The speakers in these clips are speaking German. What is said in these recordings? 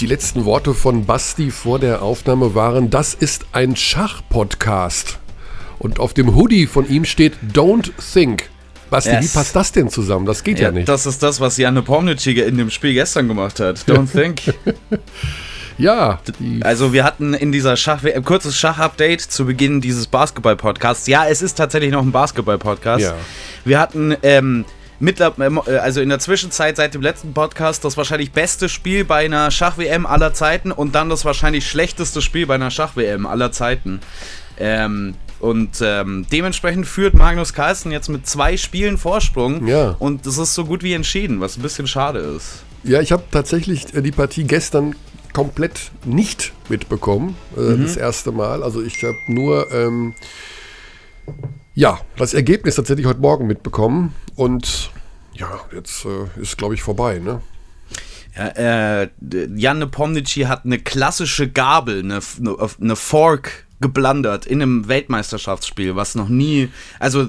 Die letzten Worte von Basti vor der Aufnahme waren, das ist ein Schach-Podcast. Und auf dem Hoodie von ihm steht Don't Think. Basti, yes. wie passt das denn zusammen? Das geht ja, ja nicht. Das ist das, was Janne Pomnitschige in dem Spiel gestern gemacht hat. Don't Think. Ja. Also wir hatten in dieser Schach, ein kurzes Schach-Update zu Beginn dieses Basketball-Podcasts. Ja, es ist tatsächlich noch ein Basketball-Podcast. Ja. Wir hatten ähm, mit, äh, also in der Zwischenzeit seit dem letzten Podcast das wahrscheinlich beste Spiel bei einer Schach-WM aller Zeiten und dann das wahrscheinlich schlechteste Spiel bei einer Schach-WM aller Zeiten. Ähm, und ähm, dementsprechend führt Magnus Carlsen jetzt mit zwei Spielen Vorsprung. Ja. Und das ist so gut wie entschieden, was ein bisschen schade ist. Ja, ich habe tatsächlich äh, die Partie gestern komplett nicht mitbekommen. Äh, mhm. Das erste Mal. Also ich habe nur ähm, ja, das Ergebnis tatsächlich heute Morgen mitbekommen. Und ja, jetzt äh, ist, glaube ich, vorbei, ne? Ja, äh, Jan Pomnici hat eine klassische Gabel, eine, eine Fork geblandert in einem Weltmeisterschaftsspiel, was noch nie, also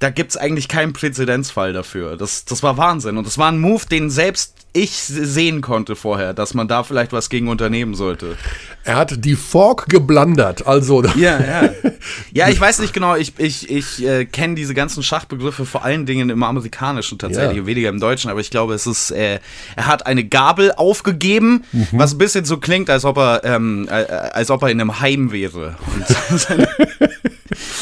da gibt es eigentlich keinen Präzedenzfall dafür. Das, das war Wahnsinn. Und das war ein Move, den selbst ich sehen konnte vorher, dass man da vielleicht was gegen unternehmen sollte. Er hat die Fork geblandert, also. Ja, ja. Ja, ich weiß nicht genau, ich, ich, ich äh, kenne diese ganzen Schachbegriffe vor allen Dingen im Amerikanischen tatsächlich, ja. weniger im Deutschen, aber ich glaube, es ist, äh, er hat eine Gabel aufgegeben, mhm. was ein bisschen so klingt, als ob er, ähm, äh, als ob er in einem Heim wäre.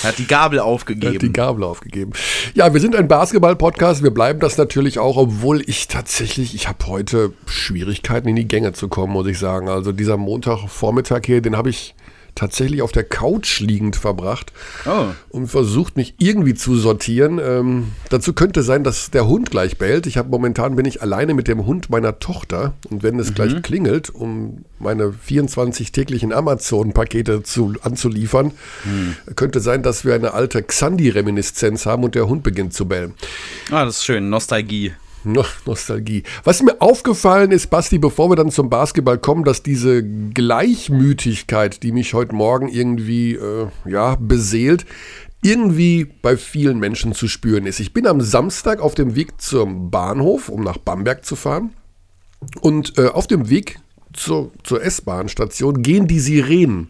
er hat die Gabel aufgegeben. Er hat die Gabel aufgegeben. Ja, wir sind ein Basketball-Podcast, wir bleiben das natürlich auch, obwohl ich tatsächlich, ich habe heute Schwierigkeiten in die Gänge zu kommen, muss ich sagen. Also dieser Montagvormittag hier, den habe ich tatsächlich auf der Couch liegend verbracht oh. und versucht mich irgendwie zu sortieren. Ähm, dazu könnte sein, dass der Hund gleich bellt. Ich habe momentan bin ich alleine mit dem Hund meiner Tochter und wenn es mhm. gleich klingelt, um meine 24 täglichen Amazon-Pakete zu, anzuliefern, mhm. könnte sein, dass wir eine alte Xandi-Reminiszenz haben und der Hund beginnt zu bellen. Ah, das ist schön, Nostalgie. Nostalgie. Was mir aufgefallen ist, Basti, bevor wir dann zum Basketball kommen, dass diese Gleichmütigkeit, die mich heute Morgen irgendwie äh, ja, beseelt, irgendwie bei vielen Menschen zu spüren ist. Ich bin am Samstag auf dem Weg zum Bahnhof, um nach Bamberg zu fahren. Und äh, auf dem Weg zur, zur S-Bahn-Station gehen die Sirenen.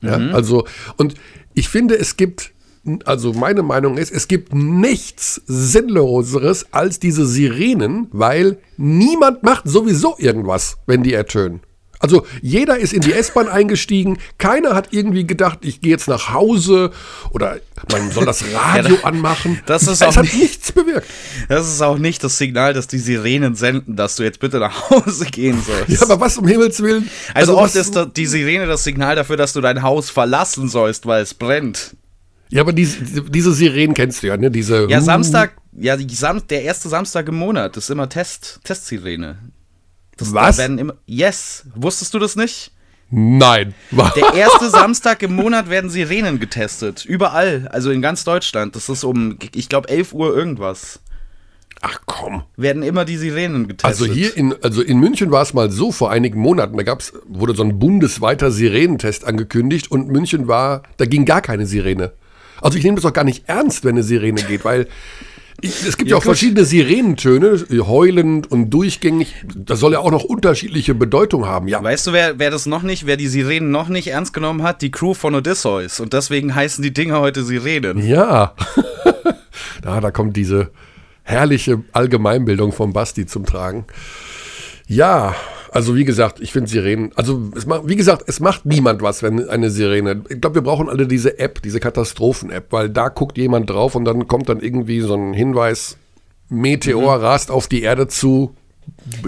Ja, mhm. also, und ich finde, es gibt also meine Meinung ist, es gibt nichts Sinnloseres als diese Sirenen, weil niemand macht sowieso irgendwas, wenn die ertönen. Also jeder ist in die S-Bahn eingestiegen, keiner hat irgendwie gedacht, ich gehe jetzt nach Hause oder man soll das Radio ja, anmachen. Das ist es hat nichts bewirkt. Das ist auch nicht das Signal, dass die Sirenen senden, dass du jetzt bitte nach Hause gehen sollst. Ja, aber was um Himmels Willen? Also, also oft ist die Sirene das Signal dafür, dass du dein Haus verlassen sollst, weil es brennt. Ja, aber diese, diese Sirenen kennst du ja, ne? Diese, ja, Samstag, ja, Sam der erste Samstag im Monat, ist immer Test, Testsirene. Das, Was? Da werden immer, yes, wusstest du das nicht? Nein. Der erste Samstag im Monat werden Sirenen getestet. Überall, also in ganz Deutschland. Das ist um, ich glaube, 11 Uhr irgendwas. Ach komm. Werden immer die Sirenen getestet. Also hier in, also in München war es mal so vor einigen Monaten, da gab's, wurde so ein bundesweiter Sirenentest angekündigt und München war, da ging gar keine Sirene. Also ich nehme das auch gar nicht ernst, wenn eine Sirene geht, weil ich, es gibt ja, ja auch verschiedene Sirenentöne, heulend und durchgängig. Das soll ja auch noch unterschiedliche Bedeutung haben. Ja. Weißt du, wer, wer das noch nicht, wer die Sirenen noch nicht ernst genommen hat? Die Crew von Odysseus. Und deswegen heißen die Dinger heute Sirenen. Ja. da, da kommt diese herrliche Allgemeinbildung von Basti zum Tragen. Ja, also wie gesagt, ich finde Sirenen, also es macht, wie gesagt, es macht niemand was, wenn eine Sirene. Ich glaube, wir brauchen alle diese App, diese Katastrophen-App, weil da guckt jemand drauf und dann kommt dann irgendwie so ein Hinweis, Meteor mhm. rast auf die Erde zu,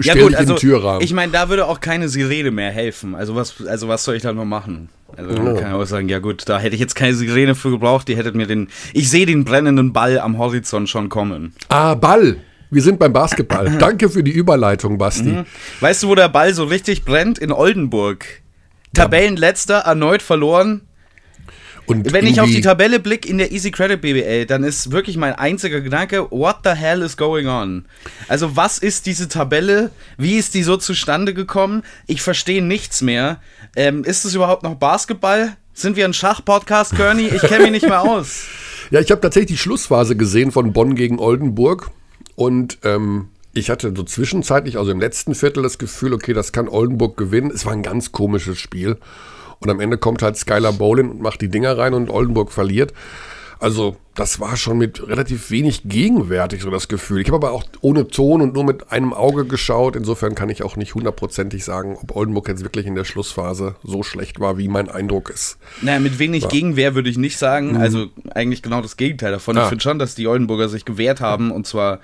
ja gut, also, Türrahmen. Ich meine, da würde auch keine Sirene mehr helfen. Also was, also was soll ich da noch machen? Also ja. kann ich auch sagen, ja gut, da hätte ich jetzt keine Sirene für gebraucht, die hättet mir den. Ich sehe den brennenden Ball am Horizont schon kommen. Ah, Ball. Wir sind beim Basketball. Danke für die Überleitung, Basti. Mhm. Weißt du, wo der Ball so richtig brennt? In Oldenburg. Tabellenletzter, erneut verloren. Und Wenn ich auf die Tabelle blicke in der Easy Credit BBL, dann ist wirklich mein einziger Gedanke, what the hell is going on? Also was ist diese Tabelle? Wie ist die so zustande gekommen? Ich verstehe nichts mehr. Ähm, ist es überhaupt noch Basketball? Sind wir ein Schach-Podcast, Kearney? Ich kenne mich nicht mehr aus. Ja, ich habe tatsächlich die Schlussphase gesehen von Bonn gegen Oldenburg. Und ähm, Ich hatte so zwischenzeitlich, also im letzten Viertel, das Gefühl, okay, das kann Oldenburg gewinnen. Es war ein ganz komisches Spiel. Und am Ende kommt halt Skylar Bolin und macht die Dinger rein und Oldenburg verliert. Also das war schon mit relativ wenig gegenwärtig so das Gefühl. Ich habe aber auch ohne Ton und nur mit einem Auge geschaut. Insofern kann ich auch nicht hundertprozentig sagen, ob Oldenburg jetzt wirklich in der Schlussphase so schlecht war, wie mein Eindruck ist. Naja, mit wenig war. Gegenwehr würde ich nicht sagen. Mhm. Also eigentlich genau das Gegenteil davon. Ah. Ich finde schon, dass die Oldenburger sich gewehrt haben und zwar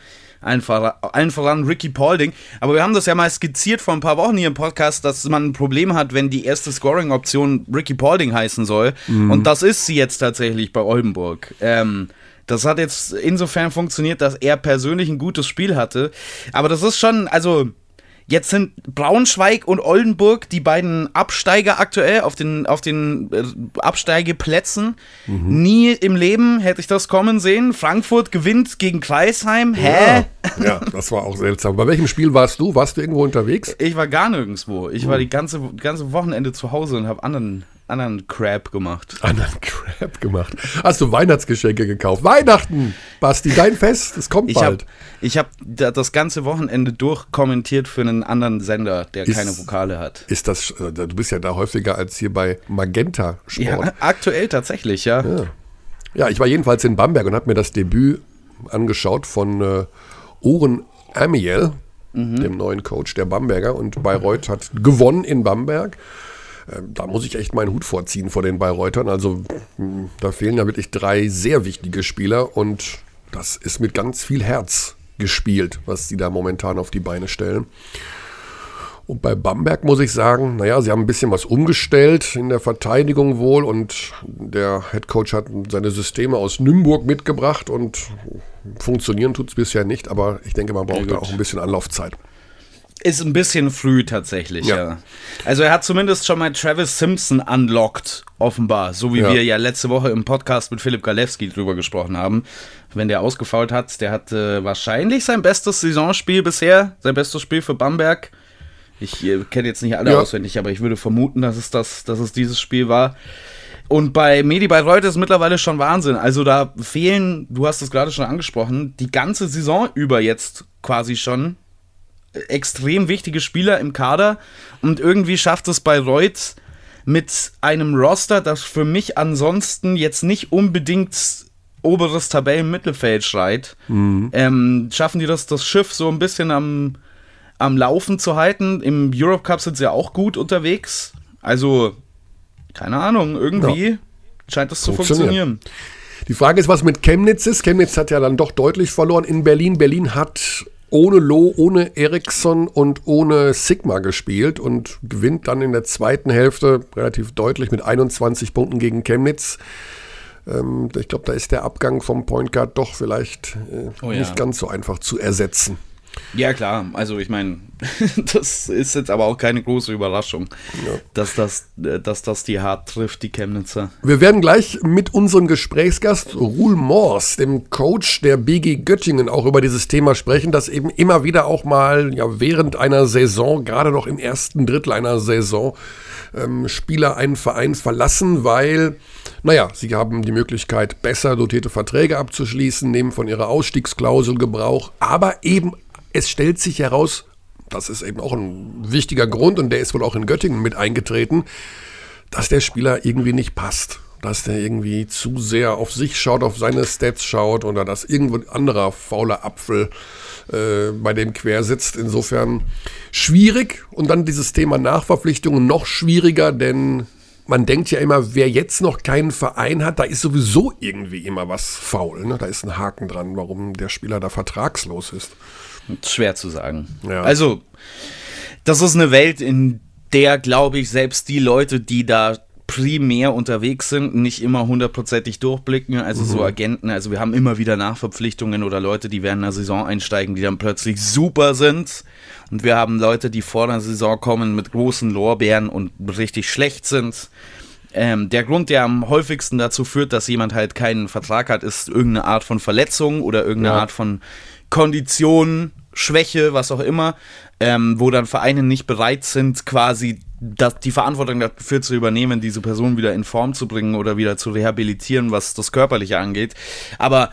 allen voran Ricky Paulding. Aber wir haben das ja mal skizziert vor ein paar Wochen hier im Podcast, dass man ein Problem hat, wenn die erste Scoring-Option Ricky Paulding heißen soll. Mhm. Und das ist sie jetzt tatsächlich bei Oldenburg. Ähm, das hat jetzt insofern funktioniert, dass er persönlich ein gutes Spiel hatte. Aber das ist schon, also Jetzt sind Braunschweig und Oldenburg die beiden Absteiger aktuell auf den, auf den äh, Absteigeplätzen. Mhm. Nie im Leben hätte ich das kommen sehen. Frankfurt gewinnt gegen Kreisheim. Hä? Ja, ja das war auch seltsam. Bei welchem Spiel warst du? Warst du irgendwo unterwegs? Ich war gar nirgendwo. Ich mhm. war die ganze, ganze Wochenende zu Hause und habe anderen anderen Crap gemacht. Anderen Crap gemacht. Hast du Weihnachtsgeschenke gekauft? Weihnachten, Basti, dein Fest, es kommt ich bald. Hab, ich habe das ganze Wochenende durchkommentiert für einen anderen Sender, der ist, keine Vokale hat. Ist das, äh, du bist ja da häufiger als hier bei Magenta Sport. Ja, aktuell tatsächlich, ja. Ja, ja ich war jedenfalls in Bamberg und habe mir das Debüt angeschaut von äh, Oren Amiel, mhm. dem neuen Coach der Bamberger. Und Bayreuth hat gewonnen in Bamberg. Ähm, da muss ich echt meinen Hut vorziehen vor den Bayreutern. Also hm, da fehlen ja wirklich drei sehr wichtige Spieler und das ist mit ganz viel Herz gespielt, was sie da momentan auf die Beine stellen. Und bei Bamberg muss ich sagen, naja, sie haben ein bisschen was umgestellt in der Verteidigung wohl und der Headcoach hat seine Systeme aus Nürnberg mitgebracht und funktionieren tut es bisher nicht, aber ich denke, man braucht da auch ein bisschen Anlaufzeit. Ist ein bisschen früh tatsächlich, ja. ja. Also er hat zumindest schon mal Travis Simpson unlocked, offenbar. So wie ja. wir ja letzte Woche im Podcast mit Philipp Galewski drüber gesprochen haben. Wenn der ausgefault hat, der hatte wahrscheinlich sein bestes Saisonspiel bisher, sein bestes Spiel für Bamberg. Ich äh, kenne jetzt nicht alle ja. auswendig, aber ich würde vermuten, dass es, das, dass es dieses Spiel war. Und bei Medi Bayreuth ist mittlerweile schon Wahnsinn. Also da fehlen, du hast es gerade schon angesprochen, die ganze Saison über jetzt quasi schon extrem wichtige Spieler im Kader und irgendwie schafft es bei Reutz mit einem Roster, das für mich ansonsten jetzt nicht unbedingt oberes Tabellenmittelfeld schreit, mhm. ähm, schaffen die das, das Schiff so ein bisschen am, am Laufen zu halten. Im Europe Cup sind sie ja auch gut unterwegs. Also, keine Ahnung, irgendwie ja. scheint das zu funktionieren. Die Frage ist, was mit Chemnitz ist. Chemnitz hat ja dann doch deutlich verloren in Berlin. Berlin hat ohne Loh, ohne Eriksson und ohne Sigma gespielt und gewinnt dann in der zweiten Hälfte relativ deutlich mit 21 Punkten gegen Chemnitz. Ähm, ich glaube, da ist der Abgang vom Point Guard doch vielleicht äh, oh ja. nicht ganz so einfach zu ersetzen. Ja, klar. Also ich meine, das ist jetzt aber auch keine große Überraschung, ja. dass, das, äh, dass das die hart trifft, die Chemnitzer. Wir werden gleich mit unserem Gesprächsgast Ruhl Mors, dem Coach der BG Göttingen, auch über dieses Thema sprechen, das eben immer wieder auch mal ja, während einer Saison, gerade noch im ersten Drittel einer Saison, ähm, Spieler einen Verein verlassen, weil, naja, sie haben die Möglichkeit, besser dotierte Verträge abzuschließen, nehmen von ihrer Ausstiegsklausel Gebrauch, aber eben es stellt sich heraus, das ist eben auch ein wichtiger Grund und der ist wohl auch in Göttingen mit eingetreten, dass der Spieler irgendwie nicht passt. Dass der irgendwie zu sehr auf sich schaut, auf seine Stats schaut oder dass irgendwo ein anderer fauler Apfel äh, bei dem quer sitzt. Insofern schwierig und dann dieses Thema Nachverpflichtungen noch schwieriger, denn man denkt ja immer, wer jetzt noch keinen Verein hat, da ist sowieso irgendwie immer was faul. Ne? Da ist ein Haken dran, warum der Spieler da vertragslos ist. Schwer zu sagen. Ja. Also, das ist eine Welt, in der, glaube ich, selbst die Leute, die da primär unterwegs sind, nicht immer hundertprozentig durchblicken. Also mhm. so Agenten, also wir haben immer wieder Nachverpflichtungen oder Leute, die während einer Saison einsteigen, die dann plötzlich super sind. Und wir haben Leute, die vor der Saison kommen mit großen Lorbeeren und richtig schlecht sind. Ähm, der Grund, der am häufigsten dazu führt, dass jemand halt keinen Vertrag hat, ist irgendeine Art von Verletzung oder irgendeine ja. Art von Kondition, Schwäche, was auch immer, ähm, wo dann Vereine nicht bereit sind, quasi das, die Verantwortung dafür zu übernehmen, diese Person wieder in Form zu bringen oder wieder zu rehabilitieren, was das Körperliche angeht. Aber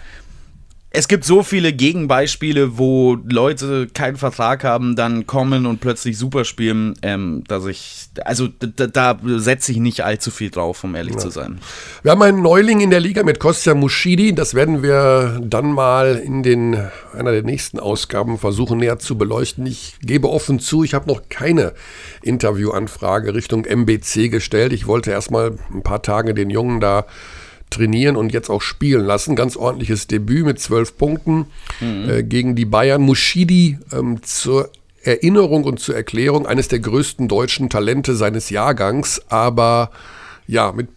es gibt so viele Gegenbeispiele, wo Leute keinen Vertrag haben, dann kommen und plötzlich super spielen, ähm, dass ich, also da, da setze ich nicht allzu viel drauf, um ehrlich ja. zu sein. Wir haben einen Neuling in der Liga mit Kostja Muschidi, das werden wir dann mal in den, einer der nächsten Ausgaben versuchen näher zu beleuchten. Ich gebe offen zu, ich habe noch keine Interviewanfrage Richtung MBC gestellt. Ich wollte erstmal ein paar Tage den Jungen da trainieren und jetzt auch spielen lassen. Ganz ordentliches Debüt mit zwölf Punkten mhm. äh, gegen die Bayern. Mushidi ähm, zur Erinnerung und zur Erklärung eines der größten deutschen Talente seines Jahrgangs, aber ja, mit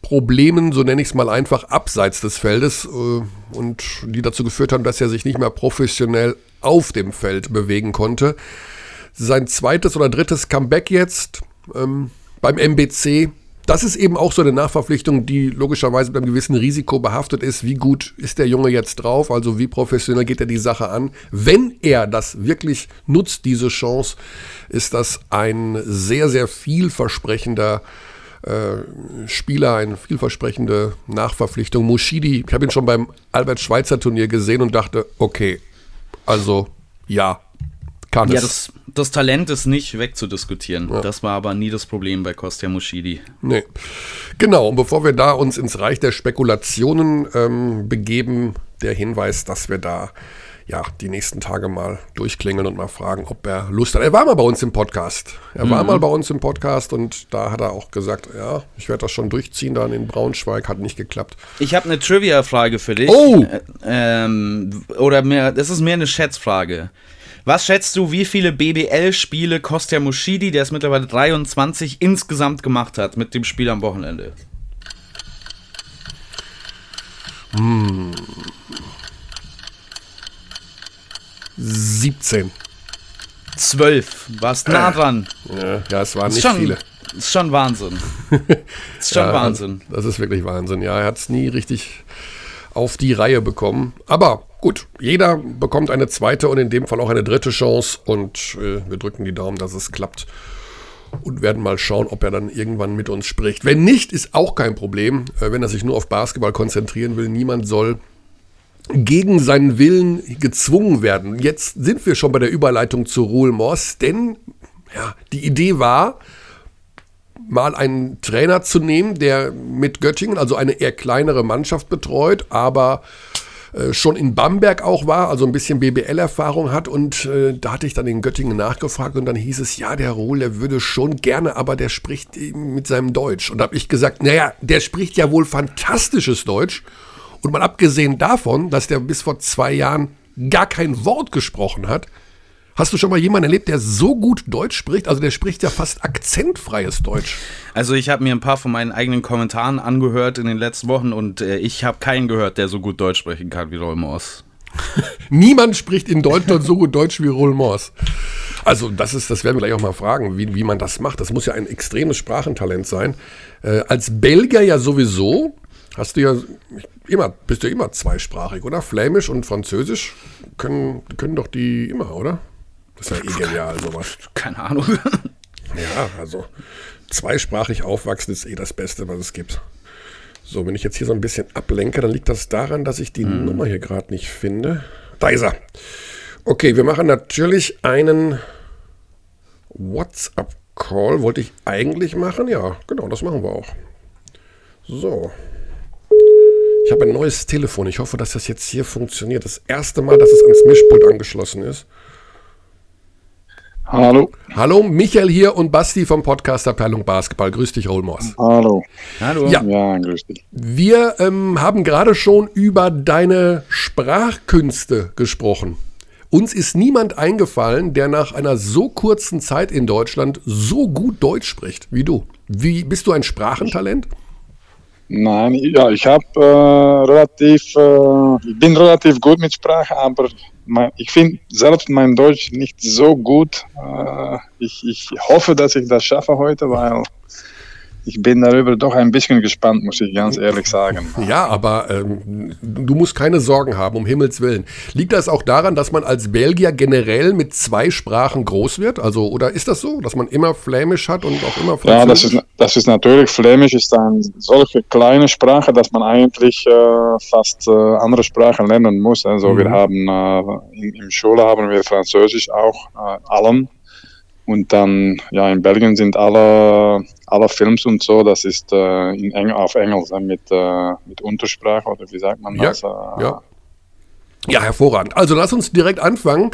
Problemen, so nenne ich es mal einfach, abseits des Feldes äh, und die dazu geführt haben, dass er sich nicht mehr professionell auf dem Feld bewegen konnte. Sein zweites oder drittes Comeback jetzt ähm, beim MBC das ist eben auch so eine Nachverpflichtung, die logischerweise mit einem gewissen Risiko behaftet ist. Wie gut ist der Junge jetzt drauf? Also wie professionell geht er die Sache an? Wenn er das wirklich nutzt, diese Chance, ist das ein sehr, sehr vielversprechender äh, Spieler, eine vielversprechende Nachverpflichtung. Mushidi, ich habe ihn schon beim Albert-Schweitzer-Turnier gesehen und dachte, okay, also ja, kann ja, es. Das, das Talent ist nicht wegzudiskutieren. Ja. Das war aber nie das Problem bei Kostja Muschidi. Nee. Genau, und bevor wir da uns ins Reich der Spekulationen ähm, begeben, der Hinweis, dass wir da ja, die nächsten Tage mal durchklingeln und mal fragen, ob er Lust hat. Er war mal bei uns im Podcast. Er mhm. war mal bei uns im Podcast und da hat er auch gesagt, ja, ich werde das schon durchziehen dann in Braunschweig, hat nicht geklappt. Ich habe eine Trivia-Frage für dich. Oh! Äh, ähm, oder mehr, das ist mehr eine Schätzfrage. Was schätzt du, wie viele BBL-Spiele Kostja Mushidi, der ist mittlerweile 23, insgesamt gemacht hat mit dem Spiel am Wochenende? Hm. 17. 12. Warst nah dran. Ja, ja es waren nicht schon, viele. Ist schon Wahnsinn. ist schon ja, Wahnsinn. Das ist wirklich Wahnsinn. Ja, er hat es nie richtig auf die Reihe bekommen. Aber Gut, jeder bekommt eine zweite und in dem Fall auch eine dritte Chance und äh, wir drücken die Daumen, dass es klappt und werden mal schauen, ob er dann irgendwann mit uns spricht. Wenn nicht, ist auch kein Problem, äh, wenn er sich nur auf Basketball konzentrieren will. Niemand soll gegen seinen Willen gezwungen werden. Jetzt sind wir schon bei der Überleitung zu Ruhl Moss, denn ja, die Idee war, mal einen Trainer zu nehmen, der mit Göttingen, also eine eher kleinere Mannschaft betreut, aber schon in Bamberg auch war, also ein bisschen BBL-Erfahrung hat. Und äh, da hatte ich dann in Göttingen nachgefragt und dann hieß es, ja, der Rohl, der würde schon gerne, aber der spricht mit seinem Deutsch. Und da habe ich gesagt, naja, der spricht ja wohl fantastisches Deutsch. Und mal abgesehen davon, dass der bis vor zwei Jahren gar kein Wort gesprochen hat, Hast du schon mal jemanden erlebt, der so gut Deutsch spricht? Also der spricht ja fast akzentfreies Deutsch. Also ich habe mir ein paar von meinen eigenen Kommentaren angehört in den letzten Wochen und äh, ich habe keinen gehört, der so gut Deutsch sprechen kann wie Roll Morse. Niemand spricht in Deutschland so gut Deutsch wie Roll Morse. Also das ist, das werden wir gleich auch mal fragen, wie, wie man das macht. Das muss ja ein extremes Sprachentalent sein. Äh, als Belgier ja sowieso, hast du ja immer, bist du immer zweisprachig, oder? Flämisch und Französisch können, können doch die immer, oder? Das ist ja eh genial, sowas. Keine Ahnung. Ja, also zweisprachig aufwachsen ist eh das Beste, was es gibt. So, wenn ich jetzt hier so ein bisschen ablenke, dann liegt das daran, dass ich die hm. Nummer hier gerade nicht finde. Da ist er. Okay, wir machen natürlich einen WhatsApp-Call. Wollte ich eigentlich machen? Ja, genau, das machen wir auch. So. Ich habe ein neues Telefon. Ich hoffe, dass das jetzt hier funktioniert. Das erste Mal, dass es ans Mischpult angeschlossen ist. Hallo. Hallo, Michael hier und Basti vom Podcast Abteilung Basketball. Grüß dich, Rolmors. Hallo. Hallo. Ja, ja grüß dich. Wir ähm, haben gerade schon über deine Sprachkünste gesprochen. Uns ist niemand eingefallen, der nach einer so kurzen Zeit in Deutschland so gut Deutsch spricht wie du. Wie bist du ein Sprachentalent? Nein, ja, ich habe äh, relativ, äh, ich bin relativ gut mit Sprache, aber mein, ich finde selbst mein Deutsch nicht so gut. Äh, ich, ich hoffe, dass ich das schaffe heute, weil ich bin darüber doch ein bisschen gespannt, muss ich ganz ehrlich sagen. Ja, aber ähm, du musst keine Sorgen haben, um Himmels Willen. Liegt das auch daran, dass man als Belgier generell mit zwei Sprachen groß wird? Also, oder ist das so, dass man immer Flämisch hat und auch immer Französisch? Ja, das ist, das ist natürlich, Flämisch ist eine solche kleine Sprache, dass man eigentlich äh, fast äh, andere Sprachen lernen muss. Also mhm. wir haben äh, in, in Schule haben wir Französisch auch, äh, allen. Und dann, ja, in Belgien sind alle, alle Films und so, das ist äh, in Eng auf Englisch mit, äh, mit Untersprache oder wie sagt man das? Ja, ja. Ja, hervorragend. Also lass uns direkt anfangen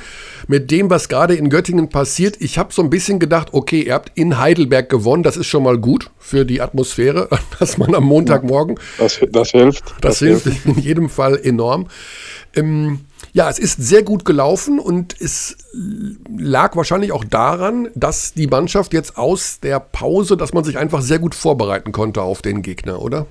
mit dem, was gerade in Göttingen passiert. Ich habe so ein bisschen gedacht, okay, ihr habt in Heidelberg gewonnen. Das ist schon mal gut für die Atmosphäre, dass man am Montagmorgen. Das, das hilft. Das, das hilft, hilft in jedem Fall enorm. Ähm, ja, es ist sehr gut gelaufen und es lag wahrscheinlich auch daran, dass die Mannschaft jetzt aus der Pause, dass man sich einfach sehr gut vorbereiten konnte auf den Gegner, oder?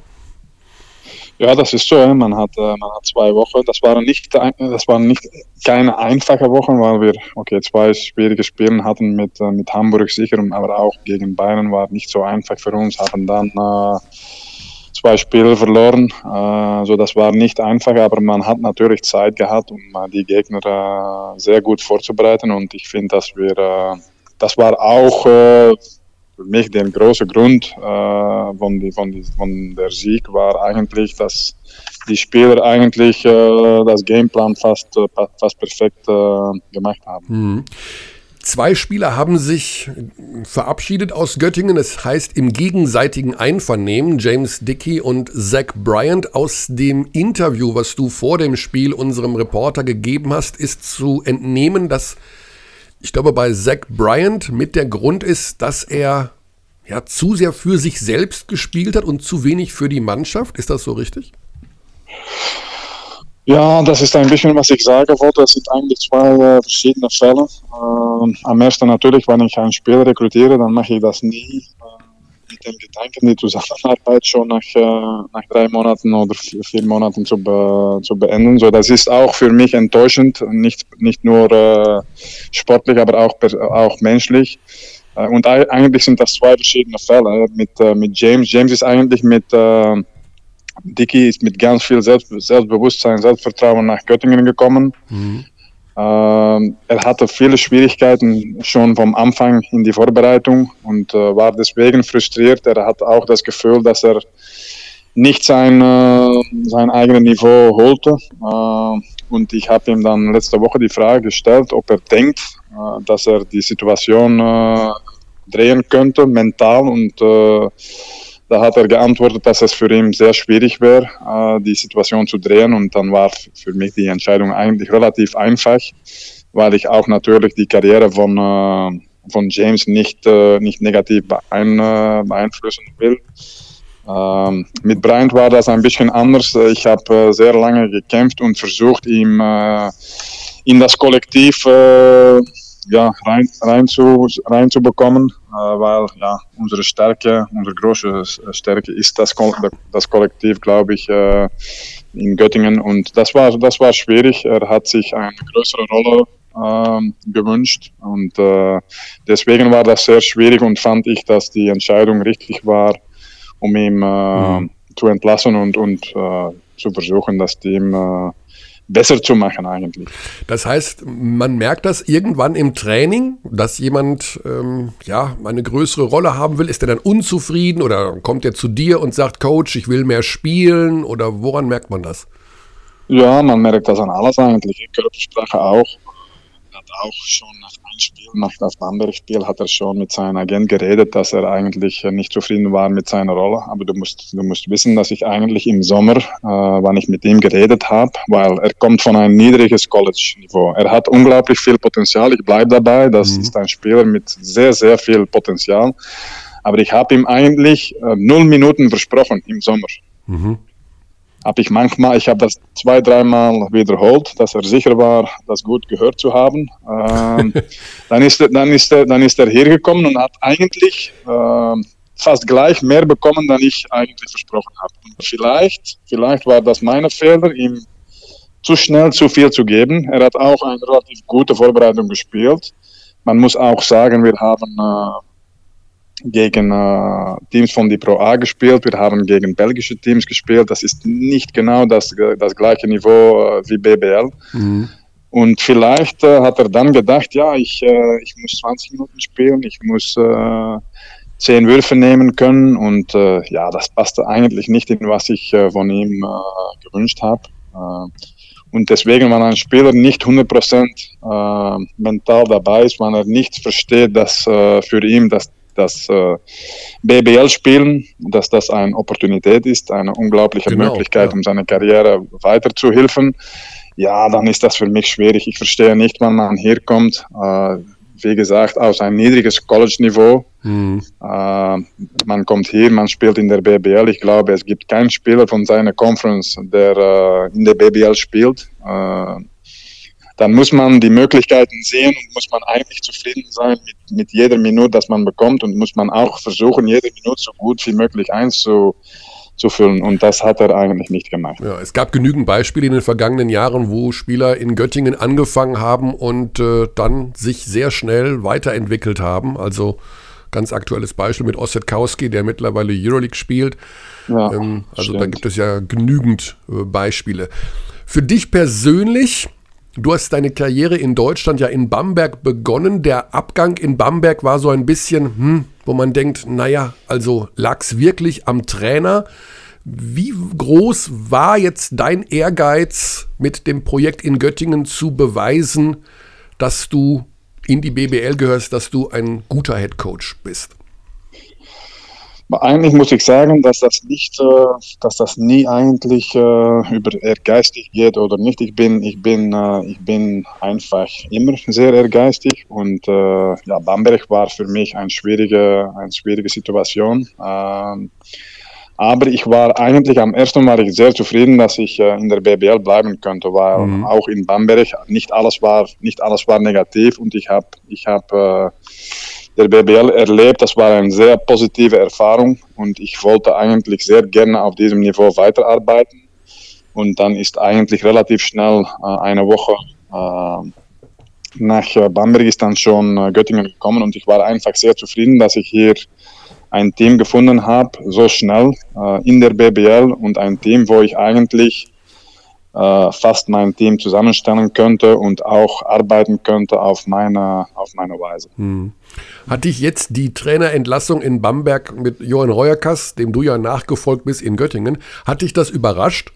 Ja, das ist so. Man hat, äh, man hat zwei Wochen. Das waren nicht, das waren nicht keine einfache Wochen, weil wir okay zwei schwierige Spiele hatten mit äh, mit Hamburg sicher, aber auch gegen Bayern war nicht so einfach für uns. Haben dann äh, zwei Spiele verloren. Äh, so das war nicht einfach, aber man hat natürlich Zeit gehabt, um äh, die Gegner äh, sehr gut vorzubereiten. Und ich finde, dass wir, das war auch für mich der große Grund von, die, von, die, von der Sieg war eigentlich, dass die Spieler eigentlich das Gameplan fast, fast perfekt gemacht haben. Mhm. Zwei Spieler haben sich verabschiedet aus Göttingen. Es heißt im gegenseitigen Einvernehmen, James Dickey und Zach Bryant. Aus dem Interview, was du vor dem Spiel unserem Reporter gegeben hast, ist zu entnehmen, dass ich glaube bei Zach Bryant mit der Grund ist, dass er ja zu sehr für sich selbst gespielt hat und zu wenig für die Mannschaft. Ist das so richtig? Ja, das ist ein bisschen, was ich sagen wollte. Es sind eigentlich zwei äh, verschiedene Fälle. Äh, am ersten natürlich, wenn ich einen Spieler rekrutiere, dann mache ich das nie äh, mit dem Gedanken, die Zusammenarbeit schon nach, äh, nach drei Monaten oder vier, vier Monaten zu, be zu beenden. So, das ist auch für mich enttäuschend, nicht, nicht nur äh, sportlich, aber auch, auch menschlich. Äh, und eigentlich sind das zwei verschiedene Fälle. Mit, mit James. James ist eigentlich mit Dicky ist mit ganz viel Selbst Selbstbewusstsein, Selbstvertrauen nach Göttingen gekommen. Mhm. Ähm, er hatte viele Schwierigkeiten schon vom Anfang in die Vorbereitung und äh, war deswegen frustriert. Er hat auch das Gefühl, dass er nicht sein, äh, sein eigenes Niveau holte. Äh, und ich habe ihm dann letzte Woche die Frage gestellt, ob er denkt, äh, dass er die Situation äh, drehen könnte, mental und äh, da hat er geantwortet, dass es für ihn sehr schwierig wäre, äh, die Situation zu drehen. Und dann war für mich die Entscheidung eigentlich relativ einfach, weil ich auch natürlich die Karriere von, äh, von James nicht, äh, nicht negativ beein, beeinflussen will. Ähm, mit Bryant war das ein bisschen anders. Ich habe sehr lange gekämpft und versucht, ihm in das Kollektiv ja, rein, rein, zu, rein zu bekommen, äh, weil ja, unsere Stärke, unsere große Stärke ist das, das Kollektiv, glaube ich, äh, in Göttingen. Und das war, das war schwierig. Er hat sich eine größere Rolle äh, gewünscht und äh, deswegen war das sehr schwierig und fand ich, dass die Entscheidung richtig war, um ihn äh, mhm. zu entlassen und, und äh, zu versuchen, das Team besser zu machen eigentlich. Das heißt, man merkt das irgendwann im Training, dass jemand ähm, ja eine größere Rolle haben will. Ist er dann unzufrieden oder kommt er zu dir und sagt, Coach, ich will mehr spielen? Oder woran merkt man das? Ja, man merkt das an alles eigentlich. Körpersprache auch. Hat auch schon nach ein Spiel, nach das andere Spiel, hat er schon mit seinem Agent geredet, dass er eigentlich nicht zufrieden war mit seiner Rolle. Aber du musst, du musst wissen, dass ich eigentlich im Sommer, äh, wann ich mit ihm geredet habe, weil er kommt von einem niedriges College-Niveau. Er hat unglaublich viel Potenzial. Ich bleibe dabei. Das mhm. ist ein Spieler mit sehr, sehr viel Potenzial. Aber ich habe ihm eigentlich äh, null Minuten versprochen im Sommer. Mhm habe ich manchmal, ich habe das zwei, dreimal wiederholt, dass er sicher war, das gut gehört zu haben. Ähm, dann, ist er, dann, ist er, dann ist er hergekommen und hat eigentlich äh, fast gleich mehr bekommen, dann ich eigentlich versprochen habe. Vielleicht, vielleicht war das meine Fehler, ihm zu schnell zu viel zu geben. Er hat auch eine relativ gute Vorbereitung gespielt. Man muss auch sagen, wir haben äh, gegen äh, Teams von die Pro A gespielt, wir haben gegen belgische Teams gespielt. Das ist nicht genau das, das gleiche Niveau äh, wie BBL. Mhm. Und vielleicht äh, hat er dann gedacht, ja, ich, äh, ich muss 20 Minuten spielen, ich muss äh, 10 Würfe nehmen können. Und äh, ja, das passte eigentlich nicht in, was ich äh, von ihm äh, gewünscht habe. und deswegen, wenn ein Spieler nicht 100% äh, mental dabei ist, wenn er nicht versteht, dass für ihn das das äh, BBL-Spielen, dass das eine Opportunität ist, eine unglaubliche genau, Möglichkeit, ja. um seine Karriere weiterzuhelfen ja, dann ist das für mich schwierig. Ich verstehe nicht, wann man hier kommt. Äh, wie gesagt, aus einem niedriges College-Niveau. Mhm. Äh, man kommt hier, man spielt in der BBL. Ich glaube, es gibt keinen Spieler von seiner Conference, der äh, in der BBL spielt. Dann muss man die Möglichkeiten sehen und muss man eigentlich zufrieden sein mit, mit jeder Minute, dass man bekommt und muss man auch versuchen, jede Minute so gut wie möglich einzu, zu füllen. Und das hat er eigentlich nicht gemacht. Ja, es gab genügend Beispiele in den vergangenen Jahren, wo Spieler in Göttingen angefangen haben und äh, dann sich sehr schnell weiterentwickelt haben. Also ganz aktuelles Beispiel mit Ossetkowski, der mittlerweile Euroleague spielt. Ja, ähm, also stimmt. da gibt es ja genügend äh, Beispiele. Für dich persönlich, du hast deine Karriere in Deutschland ja in Bamberg begonnen. Der Abgang in Bamberg war so ein bisschen, hm, wo man denkt, naja, also lag es wirklich am Trainer? Wie groß war jetzt dein Ehrgeiz, mit dem Projekt in Göttingen zu beweisen, dass du in die BBL gehörst, dass du ein guter Head Coach bist? Eigentlich muss ich sagen, dass das nicht, äh, dass das nie eigentlich äh, über ehrgeizig geht oder nicht. Ich bin, ich bin, äh, ich bin einfach immer sehr ehrgeizig und ja, Bamberg war für mich eine schwierige, eine schwierige Situation. Ähm, aber ich war eigentlich am ersten Mal sehr zufrieden, dass ich in der BBL bleiben könnte, weil mhm. auch in Bamberg nicht alles war, nicht alles war negativ und ich habe, ich habe der BBL erlebt. Das war eine sehr positive Erfahrung und ich wollte eigentlich sehr gerne auf diesem Niveau weiterarbeiten. Und dann ist eigentlich relativ schnell äh, eine Woche äh, nach Bamberg ist dann schon äh, Göttingen gekommen und ich war einfach sehr zufrieden, dass ich hier ein Team gefunden habe, so schnell äh, in der BBL und ein Team, wo ich eigentlich äh, fast mein Team zusammenstellen könnte und auch arbeiten könnte auf meine, auf meine Weise. Hm. Hat dich jetzt die Trainerentlassung in Bamberg mit Johann Reuerkas, dem du ja nachgefolgt bist in Göttingen, hat dich das überrascht?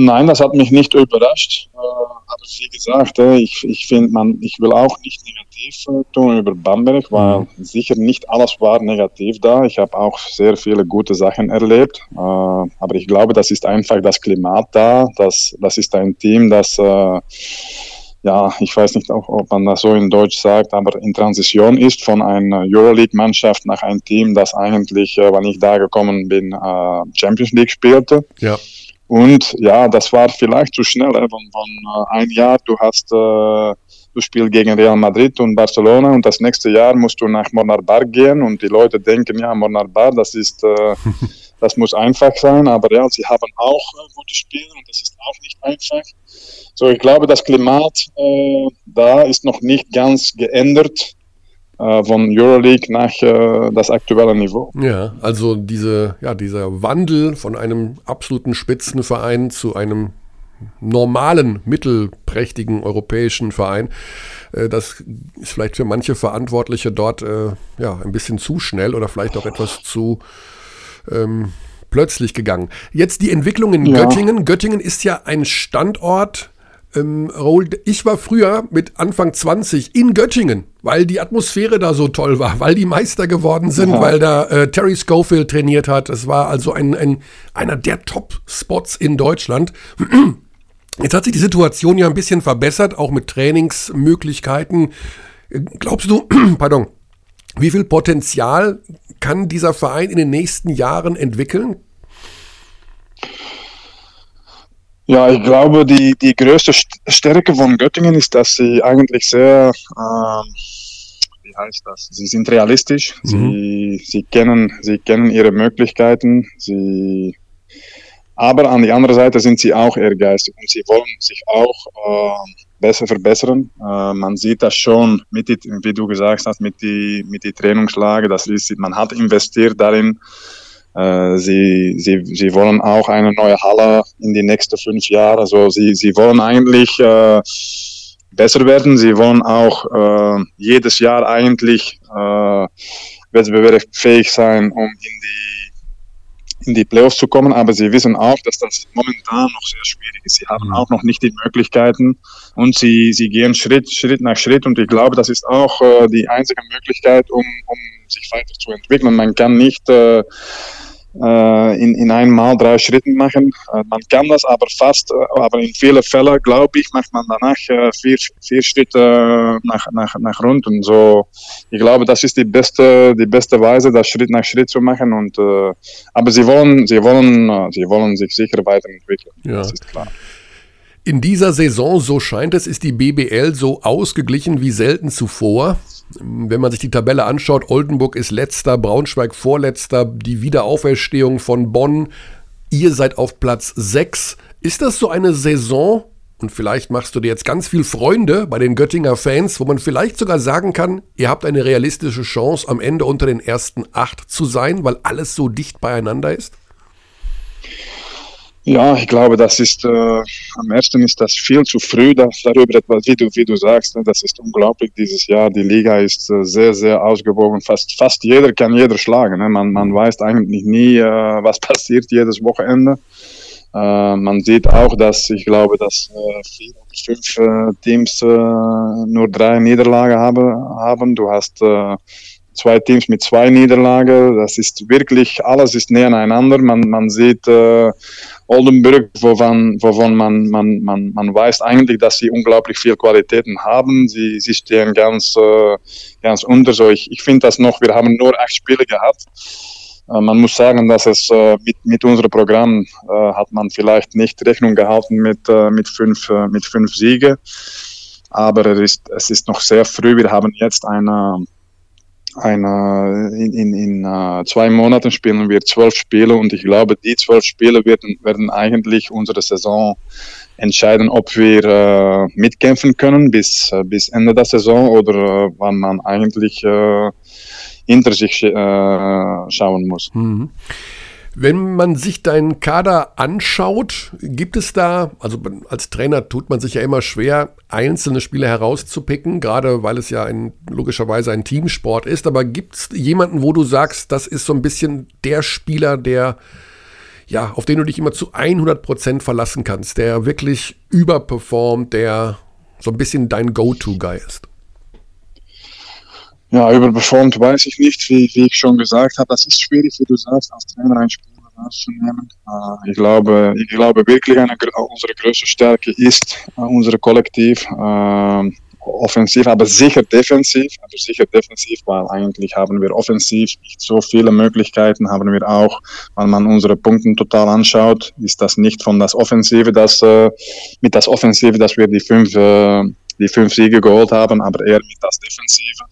Nein, das hat mich nicht überrascht. Äh, aber wie gesagt, äh, ich, ich finde, man, ich will auch nicht negativ äh, tun über Bamberg, weil mhm. sicher nicht alles war negativ da. Ich habe auch sehr viele gute Sachen erlebt. Aber ich glaube, das ist einfach das Klimat da. Das, das ist ein Team, das ja, ich weiß nicht, ob man das so in Deutsch sagt, aber in Transition ist von einer Euroleague-Mannschaft nach einem Team, das eigentlich, wenn ich da gekommen bin, Champions League spielte. Ja. Und ja, das war vielleicht zu schnell. Von, von äh, ein Jahr, du hast, äh, du spielst gegen Real Madrid und Barcelona und das nächste Jahr musst du nach Mornar gehen und die Leute denken, ja, Mornar das ist, äh, das muss einfach sein, aber ja, sie haben auch äh, gute Spiele und das ist auch nicht einfach. So, ich glaube, das Klimat äh, da ist noch nicht ganz geändert äh, von Euroleague nach äh, das aktuelle Niveau. Ja, also diese, ja, dieser Wandel von einem absoluten Spitzenverein zu einem normalen, mittelprächtigen europäischen Verein. Äh, das ist vielleicht für manche Verantwortliche dort ja, ein bisschen zu schnell oder vielleicht auch etwas zu ähm, plötzlich gegangen. Jetzt die Entwicklung in ja. Göttingen. Göttingen ist ja ein Standort, ähm, Raoul, ich war früher mit Anfang 20 in Göttingen, weil die Atmosphäre da so toll war, weil die Meister geworden sind, ja. weil da äh, Terry Schofield trainiert hat. Es war also ein, ein, einer der Top-Spots in Deutschland. Jetzt hat sich die Situation ja ein bisschen verbessert, auch mit Trainingsmöglichkeiten. Glaubst du, pardon, wie viel Potenzial kann dieser Verein in den nächsten Jahren entwickeln? Ja, ich glaube, die, die größte Stärke von Göttingen ist, dass sie eigentlich sehr, äh, wie heißt das, sie sind realistisch, mhm. sie, sie, kennen, sie kennen ihre Möglichkeiten, sie, Aber an die andere Seite sind sie auch ehrgeizig und sie wollen sich auch äh, besser verbessern. Äh, man sieht das schon, mit die, wie du gesagt hast, mit die, mit die Trainingslage. Das ist, man hat investiert darin. Äh, sie, sie, sie wollen auch eine neue Halle in die nächsten fünf Jahre. Also sie, sie wollen eigentlich äh, besser werden. Sie wollen auch äh, jedes Jahr eigentlich äh, wettbewerbsfähig sein, um in die in die Playoffs zu kommen, aber sie wissen auch, dass das momentan noch sehr schwierig ist. Sie haben mhm. auch noch nicht die Möglichkeiten und sie, sie gehen Schritt, Schritt nach Schritt und ich glaube, das ist auch äh, die einzige Möglichkeit, um, um sich weiterzuentwickeln. Man kann nicht äh, äh, in, in einmal drei Schritten machen. Man kann das aber fast, äh, aber in vielen Fällen, glaube ich, macht man danach vier, vier Schritte nach, nach, nach unten. So, ich glaube, das ist die beste, die beste Weise, das Schritt nach Schritt zu machen. Und, aber sie wollen, sie wollen, sie wollen sich sicher weiterentwickeln. Ja. Das ist klar. In dieser Saison, so scheint es, ist die BBL so ausgeglichen wie selten zuvor. Wenn man sich die Tabelle anschaut, Oldenburg ist letzter, Braunschweig vorletzter, die Wiederauferstehung von Bonn. Ihr seid auf Platz 6. Ist das so eine Saison, und vielleicht machst du dir jetzt ganz viel Freunde bei den Göttinger Fans, wo man vielleicht sogar sagen kann, ihr habt eine realistische Chance, am Ende unter den ersten acht zu sein, weil alles so dicht beieinander ist? Ja, ich glaube, das ist äh, am ersten ist das viel zu früh, dass darüber etwas, wie du, wie du sagst, ne, das ist unglaublich dieses Jahr. Die Liga ist äh, sehr, sehr ausgewogen. Fast, fast jeder kann jeder schlagen. Ne? Man, man weiß eigentlich nie, äh, was passiert jedes Wochenende. Äh, man sieht auch, dass ich glaube, dass äh, vier oder fünf äh, Teams äh, nur drei Niederlagen habe, haben. Du hast äh, zwei Teams mit zwei Niederlagen. Das ist wirklich, alles ist näher aneinander. Man, man sieht äh, Oldenburg, wovon, wovon man, man, man, man weiß eigentlich, dass sie unglaublich viel Qualitäten haben. Sie, sie stehen ganz, äh, ganz unter. So, ich, ich finde das noch, wir haben nur acht Spiele gehabt. Äh, man muss sagen, dass es äh, mit, mit unserem Programm äh, hat man vielleicht nicht Rechnung gehalten mit, mit, fünf, mit fünf Siege. Aber es ist, es ist noch sehr früh. Wir haben jetzt eine eine, in, in, in uh, zwei Monaten spielen wir zwölf Spiele und ich glaube, die zwölf Spiele werden, werden eigentlich unsere Saison entscheiden, ob wir uh, mitkämpfen können bis, uh, bis Ende der Saison oder wann man eigentlich hinter sich schauen muss. Mhm. Wenn man sich deinen Kader anschaut, gibt es da, also als Trainer tut man sich ja immer schwer, einzelne Spieler herauszupicken, gerade weil es ja ein, logischerweise ein Teamsport ist. Aber gibt es jemanden, wo du sagst, das ist so ein bisschen der Spieler, der, ja, auf den du dich immer zu 100 Prozent verlassen kannst, der wirklich überperformt, der so ein bisschen dein Go-To-Guy ist? Ja, überperformt weiß ich nicht, wie, wie ich schon gesagt habe. Das ist schwierig, wie du sagst, als Trainer ein. Äh, ich, glaube, ich glaube wirklich, eine, unsere größte Stärke ist äh, unser Kollektiv. Äh, offensiv, aber sicher defensiv. Also sicher defensiv, weil eigentlich haben wir offensiv nicht so viele Möglichkeiten, haben wir auch, wenn man unsere Punkte total anschaut, ist das nicht von das Offensive, das äh, mit das Offensive, dass wir die fünf, die fünf Siege geholt haben, aber eher mit das Defensive.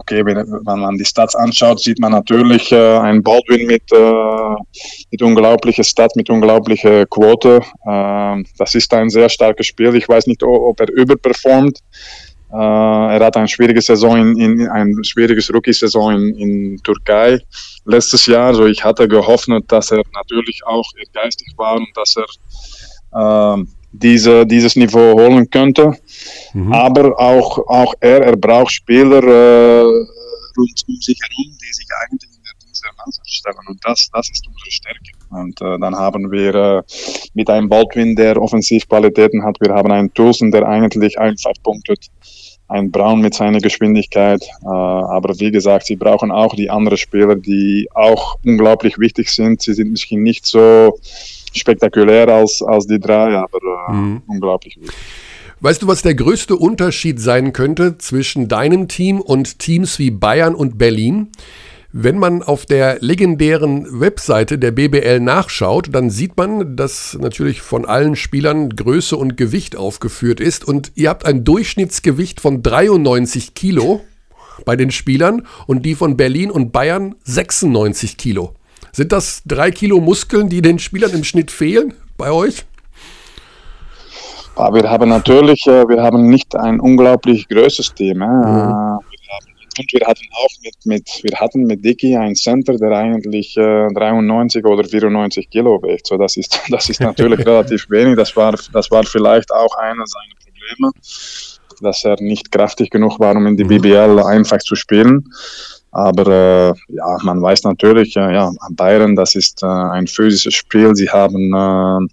Okay, wenn, man die Stats anschaut, sieht man natürlich äh, ein Baldwin mit, äh, mit unglaublicher Stat, mit unglaublicher Quote. Äh, das ist ein sehr starkes Spiel. Ich weiß nicht, ob er überperformt. Äh, er hat eine schwierige Saison in, in ein schwieriges Rookie-Saison in, in Türkei letztes Jahr. Also ich hatte gehofft, dass er natürlich auch geistig war und dass er äh, diese, dieses Niveau holen könnte. Mhm. Aber auch, auch er, er braucht Spieler äh, rund um sich herum, die sich eigentlich in der Mannschaft stellen. Und das, das ist unsere Stärke. Und äh, dann haben wir äh, mit einem Baldwin, der Offensivqualitäten hat, wir haben einen Toulson, der eigentlich einfach punktet. Ein Braun mit seiner Geschwindigkeit. Äh, aber wie gesagt, sie brauchen auch die anderen Spieler, die auch unglaublich wichtig sind. Sie sind misschien nicht so spektakulär als, als die drei, aber äh, mhm. unglaublich gut. Weißt du, was der größte Unterschied sein könnte zwischen deinem Team und Teams wie Bayern und Berlin? Wenn man auf der legendären Webseite der BBL nachschaut, dann sieht man, dass natürlich von allen Spielern Größe und Gewicht aufgeführt ist und ihr habt ein Durchschnittsgewicht von 93 Kilo bei den Spielern und die von Berlin und Bayern 96 Kilo. Sind das drei Kilo Muskeln, die den Spielern im Schnitt fehlen bei euch? Wir haben natürlich, äh, wir haben nicht ein unglaublich großes Team. Mhm. Und wir hatten auch mit, mit, wir hatten mit Dicky einen Center, der eigentlich äh, 93 oder 94 Kilo wiegt. So, das ist, das ist natürlich relativ wenig. Das war, das war vielleicht auch einer seiner Probleme, dass er nicht kräftig genug war, um in die mhm. BBL einfach zu spielen. Aber äh, ja, man weiß natürlich, äh, ja, Bayern, das ist äh, ein physisches Spiel. Sie haben äh,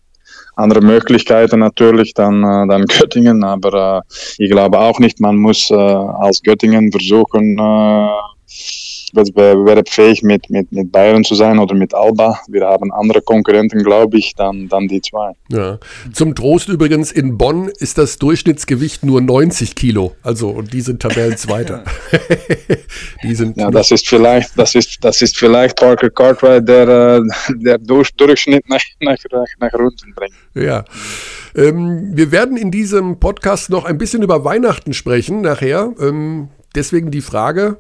andere Möglichkeiten natürlich dann, äh, dann Göttingen, aber äh, ich glaube auch nicht, man muss äh, als Göttingen versuchen, äh, wettbewerbsfähig mit, mit, mit Bayern zu sein oder mit Alba. Wir haben andere Konkurrenten, glaube ich, dann, dann die zwei. Ja. Zum Trost übrigens, in Bonn ist das Durchschnittsgewicht nur 90 Kilo. Also, und die sind Tabellenzweiter. die sind ja, das ist vielleicht, das ist, das ist vielleicht Parker Cartwright, der, äh, der durch, Durchschnitt nach, nach, nach unten bringt. Ja. Ähm, wir werden in diesem Podcast noch ein bisschen über Weihnachten sprechen nachher. Ähm, deswegen die Frage,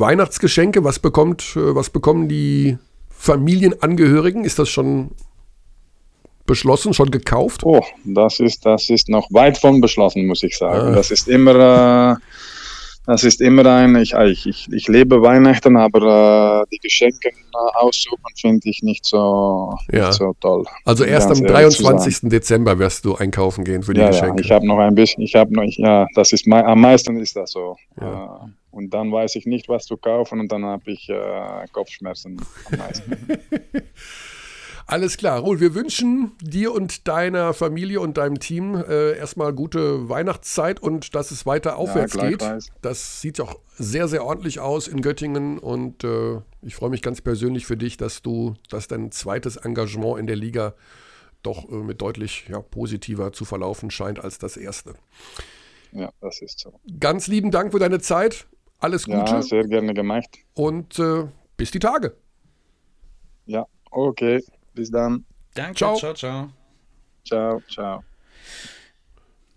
Weihnachtsgeschenke, was bekommt, äh, was bekommen die Familienangehörigen? Ist das schon beschlossen, schon gekauft? Oh, das ist, das ist noch weit von beschlossen, muss ich sagen. Ah. Das ist immer, äh, das ist immer ein, ich, ich, ich lebe Weihnachten, aber äh, die Geschenke äh, aussuchen finde ich nicht so, ja. nicht so toll. Also erst am 23. Dezember wirst du einkaufen gehen für die ja, Geschenke. Ja, ich habe noch ein bisschen, ich habe noch, ja, das ist, am meisten ist das so. Ja. Und dann weiß ich nicht, was zu kaufen und dann habe ich äh, Kopfschmerzen am meisten. Alles klar, Ruhl, wir wünschen dir und deiner Familie und deinem Team äh, erstmal gute Weihnachtszeit und dass es weiter aufwärts ja, geht. Das sieht auch sehr, sehr ordentlich aus in Göttingen und äh, ich freue mich ganz persönlich für dich, dass du, dass dein zweites Engagement in der Liga doch äh, mit deutlich ja, positiver zu verlaufen scheint als das erste. Ja, das ist so. Ganz lieben Dank für deine Zeit. Alles Gute. Ja, sehr gerne gemacht. Und äh, bis die Tage. Ja, okay. Bis dann. Danke. Ciao, ciao. Ciao, ciao. ciao.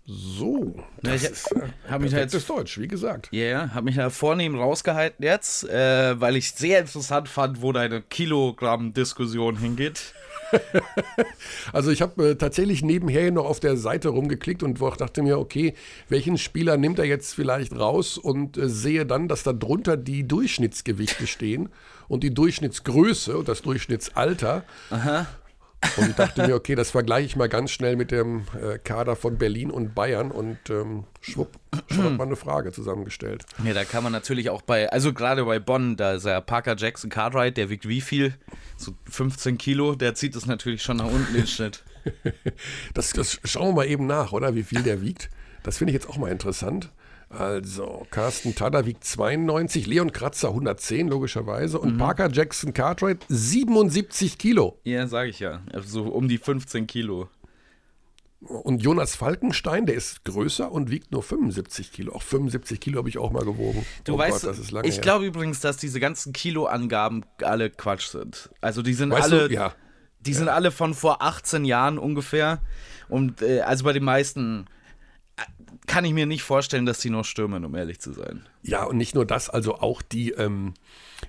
So, das ich ist äh, hab mich jetzt, Deutsch, wie gesagt. Ja, yeah, habe mich da vornehm rausgehalten jetzt, äh, weil ich sehr interessant fand, wo deine Kilogramm-Diskussion hingeht. also ich habe äh, tatsächlich nebenher noch auf der Seite rumgeklickt und dachte mir, okay, welchen Spieler nimmt er jetzt vielleicht raus und äh, sehe dann, dass da drunter die Durchschnittsgewichte stehen und die Durchschnittsgröße und das Durchschnittsalter. Aha. Und dachte mir, okay, das vergleiche ich mal ganz schnell mit dem äh, Kader von Berlin und Bayern und ähm, schwupp, schon hat man eine Frage zusammengestellt. Ja, da kann man natürlich auch bei, also gerade bei Bonn, da ist ja Parker Jackson Cartwright, der wiegt wie viel? So 15 Kilo, der zieht es natürlich schon nach unten den Schnitt. das, das schauen wir mal eben nach, oder? Wie viel der wiegt. Das finde ich jetzt auch mal interessant. Also, Carsten Tada wiegt 92, Leon Kratzer 110, logischerweise. Und mhm. Parker Jackson Cartwright 77 Kilo. Ja, sage ich ja. Also um die 15 Kilo. Und Jonas Falkenstein, der ist größer und wiegt nur 75 Kilo. Auch 75 Kilo habe ich auch mal gewogen. Du oh weißt, Gott, ich glaube übrigens, dass diese ganzen Kiloangaben alle Quatsch sind. Also die sind weißt alle, ja. die ja. sind alle von vor 18 Jahren ungefähr. Und äh, also bei den meisten kann ich mir nicht vorstellen, dass die noch stürmen, um ehrlich zu sein. Ja, und nicht nur das, also auch die, ähm,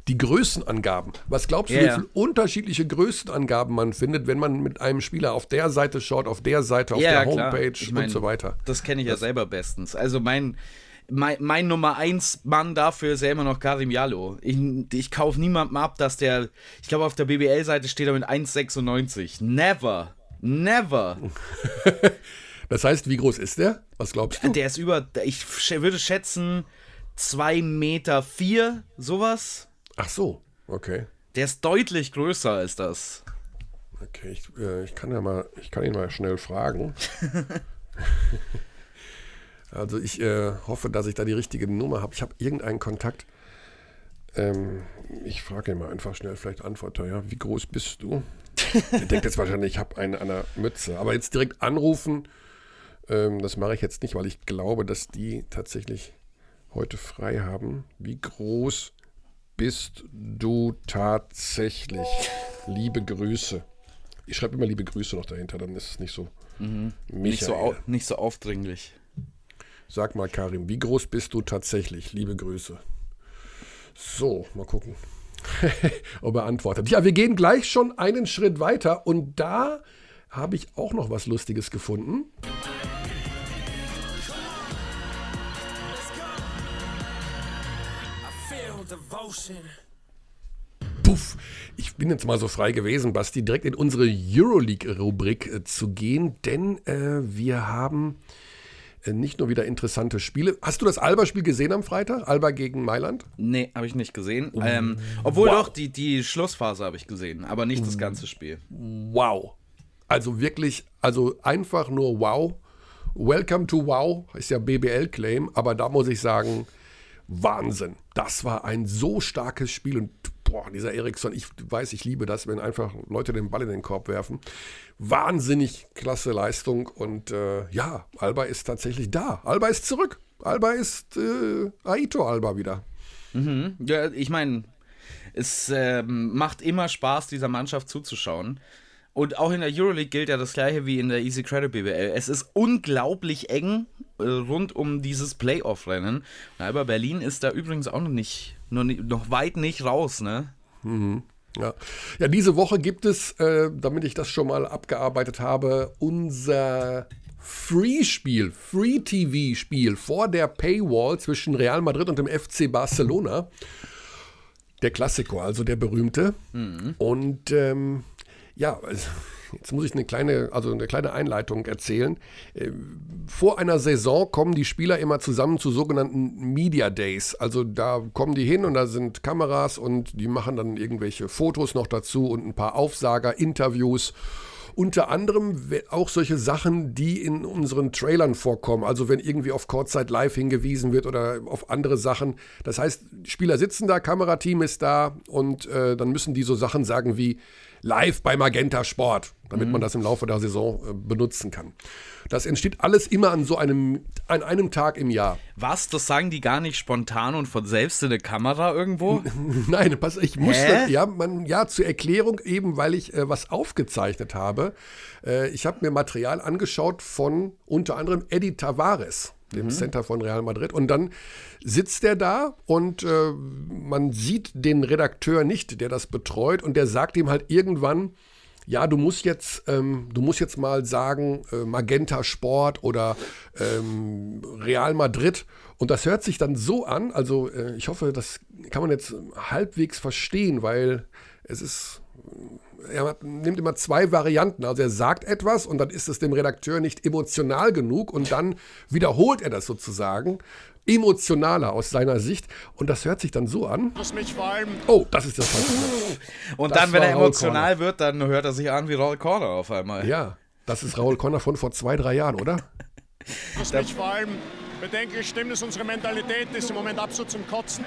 die Größenangaben. Was glaubst du, yeah. wie viele unterschiedliche Größenangaben man findet, wenn man mit einem Spieler auf der Seite schaut, auf der Seite, auf ja, der Homepage ich mein, und so weiter? Das kenne ich das, ja selber bestens. Also mein, mein, mein Nummer 1 Mann dafür ist ja immer noch Karim Jallo. Ich, ich kaufe niemandem ab, dass der, ich glaube auf der BBL-Seite steht er mit 1,96. Never. Never. Das heißt, wie groß ist der? Was glaubst du? Der ist über, ich würde schätzen, 2 Meter vier, sowas. Ach so, okay. Der ist deutlich größer als das. Okay, ich, äh, ich kann ja mal, ich kann ihn mal schnell fragen. also ich äh, hoffe, dass ich da die richtige Nummer habe. Ich habe irgendeinen Kontakt. Ähm, ich frage ihn mal einfach schnell, vielleicht antwortet er, ja. Wie groß bist du? Der denkt jetzt wahrscheinlich, ich habe eine an der Mütze. Aber jetzt direkt anrufen ähm, das mache ich jetzt nicht, weil ich glaube, dass die tatsächlich heute frei haben. Wie groß bist du tatsächlich? Liebe Grüße. Ich schreibe immer liebe Grüße noch dahinter, dann ist es nicht so. Mhm. Nicht, so nicht so aufdringlich. Sag mal, Karim, wie groß bist du tatsächlich? Liebe Grüße. So, mal gucken. ob er antwortet. Ja, wir gehen gleich schon einen Schritt weiter und da habe ich auch noch was Lustiges gefunden. Puff, ich bin jetzt mal so frei gewesen, Basti, direkt in unsere Euroleague-Rubrik äh, zu gehen, denn äh, wir haben äh, nicht nur wieder interessante Spiele. Hast du das Alba-Spiel gesehen am Freitag? Alba gegen Mailand? Nee, habe ich nicht gesehen. Oh. Ähm, obwohl wow. doch, die, die Schlussphase habe ich gesehen, aber nicht das ganze Spiel. Wow. Also wirklich, also einfach nur wow. Welcome to Wow ist ja BBL-Claim, aber da muss ich sagen, Wahnsinn. Das war ein so starkes Spiel und boah, dieser Eriksson, ich weiß, ich liebe das, wenn einfach Leute den Ball in den Korb werfen. Wahnsinnig klasse Leistung und äh, ja, Alba ist tatsächlich da. Alba ist zurück. Alba ist äh, Aito Alba wieder. Mhm. Ja, ich meine, es äh, macht immer Spaß, dieser Mannschaft zuzuschauen. Und auch in der Euroleague gilt ja das gleiche wie in der Easy Credit BBL. Es ist unglaublich eng äh, rund um dieses Playoff-Rennen. Aber Berlin ist da übrigens auch noch nicht, noch, noch weit nicht raus, ne? Mhm. Ja. ja, diese Woche gibt es, äh, damit ich das schon mal abgearbeitet habe, unser Free-Spiel, Free-TV-Spiel vor der Paywall zwischen Real Madrid und dem FC Barcelona. Der Klassiker, also der berühmte. Mhm. Und ähm, ja, also, jetzt muss ich eine kleine, also eine kleine Einleitung erzählen. Äh, vor einer Saison kommen die Spieler immer zusammen zu sogenannten Media Days. Also da kommen die hin und da sind Kameras und die machen dann irgendwelche Fotos noch dazu und ein paar Aufsager, Interviews. Unter anderem auch solche Sachen, die in unseren Trailern vorkommen. Also wenn irgendwie auf Kurzzeit live hingewiesen wird oder auf andere Sachen. Das heißt, Spieler sitzen da, Kamerateam ist da und äh, dann müssen die so Sachen sagen wie, live bei Magenta Sport, damit mhm. man das im Laufe der Saison äh, benutzen kann. Das entsteht alles immer an so einem, an einem Tag im Jahr. Was? Das sagen die gar nicht spontan und von selbst in der Kamera irgendwo? Nein, pass, ich musste, ja, man, ja, zur Erklärung eben, weil ich äh, was aufgezeichnet habe. Äh, ich habe mir Material angeschaut von unter anderem Eddie Tavares dem mhm. Center von Real Madrid. Und dann sitzt er da und äh, man sieht den Redakteur nicht, der das betreut, und der sagt ihm halt irgendwann, ja, du musst jetzt, ähm, du musst jetzt mal sagen, äh, Magenta Sport oder ähm, Real Madrid. Und das hört sich dann so an, also äh, ich hoffe, das kann man jetzt halbwegs verstehen, weil es ist er nimmt immer zwei Varianten. Also er sagt etwas und dann ist es dem Redakteur nicht emotional genug und dann wiederholt er das sozusagen emotionaler aus seiner Sicht und das hört sich dann so an. Oh, das ist das falsche Und das dann, wenn er emotional wird, dann hört er sich an wie Raul Corner auf einmal. Ja, das ist Raul Corner von vor zwei, drei Jahren, oder? Was mich vor allem bedenklich stimmt, ist unsere Mentalität ist im Moment absolut zum Kotzen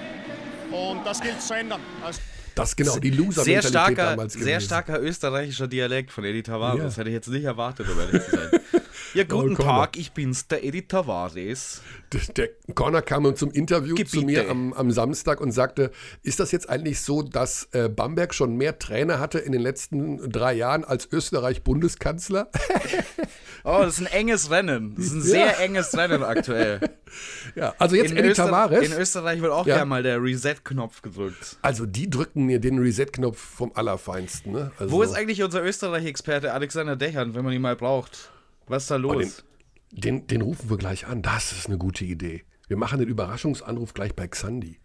und das gilt zu ändern. Also das genau, die loser sehr starker, damals gewesen. Sehr starker österreichischer Dialekt von Eddie Tavares. Ja. Das hätte ich jetzt nicht erwartet, um ehrlich zu sein. Ja, guten oh, Tag, ich bin's, der Eddie Tavares. Der, der Corner kam zum Interview Gebiete. zu mir am, am, Samstag und sagte, ist das jetzt eigentlich so, dass äh, Bamberg schon mehr Trainer hatte in den letzten drei Jahren als Österreich Bundeskanzler? oh, das ist ein enges Rennen. Das ist ein sehr ja. enges Rennen aktuell. Ja, also jetzt in Eddie Öster Tavares. In Österreich wird auch ja. gerne mal der Reset-Knopf gedrückt. Also die drücken mir den Reset-Knopf vom Allerfeinsten. Ne? Also Wo ist eigentlich unser Österreich-Experte Alexander Dechern, wenn man ihn mal braucht? Was ist da los? Den, den, den, rufen wir gleich an. Das ist eine gute Idee. Wir machen den Überraschungsanruf gleich bei Xandi.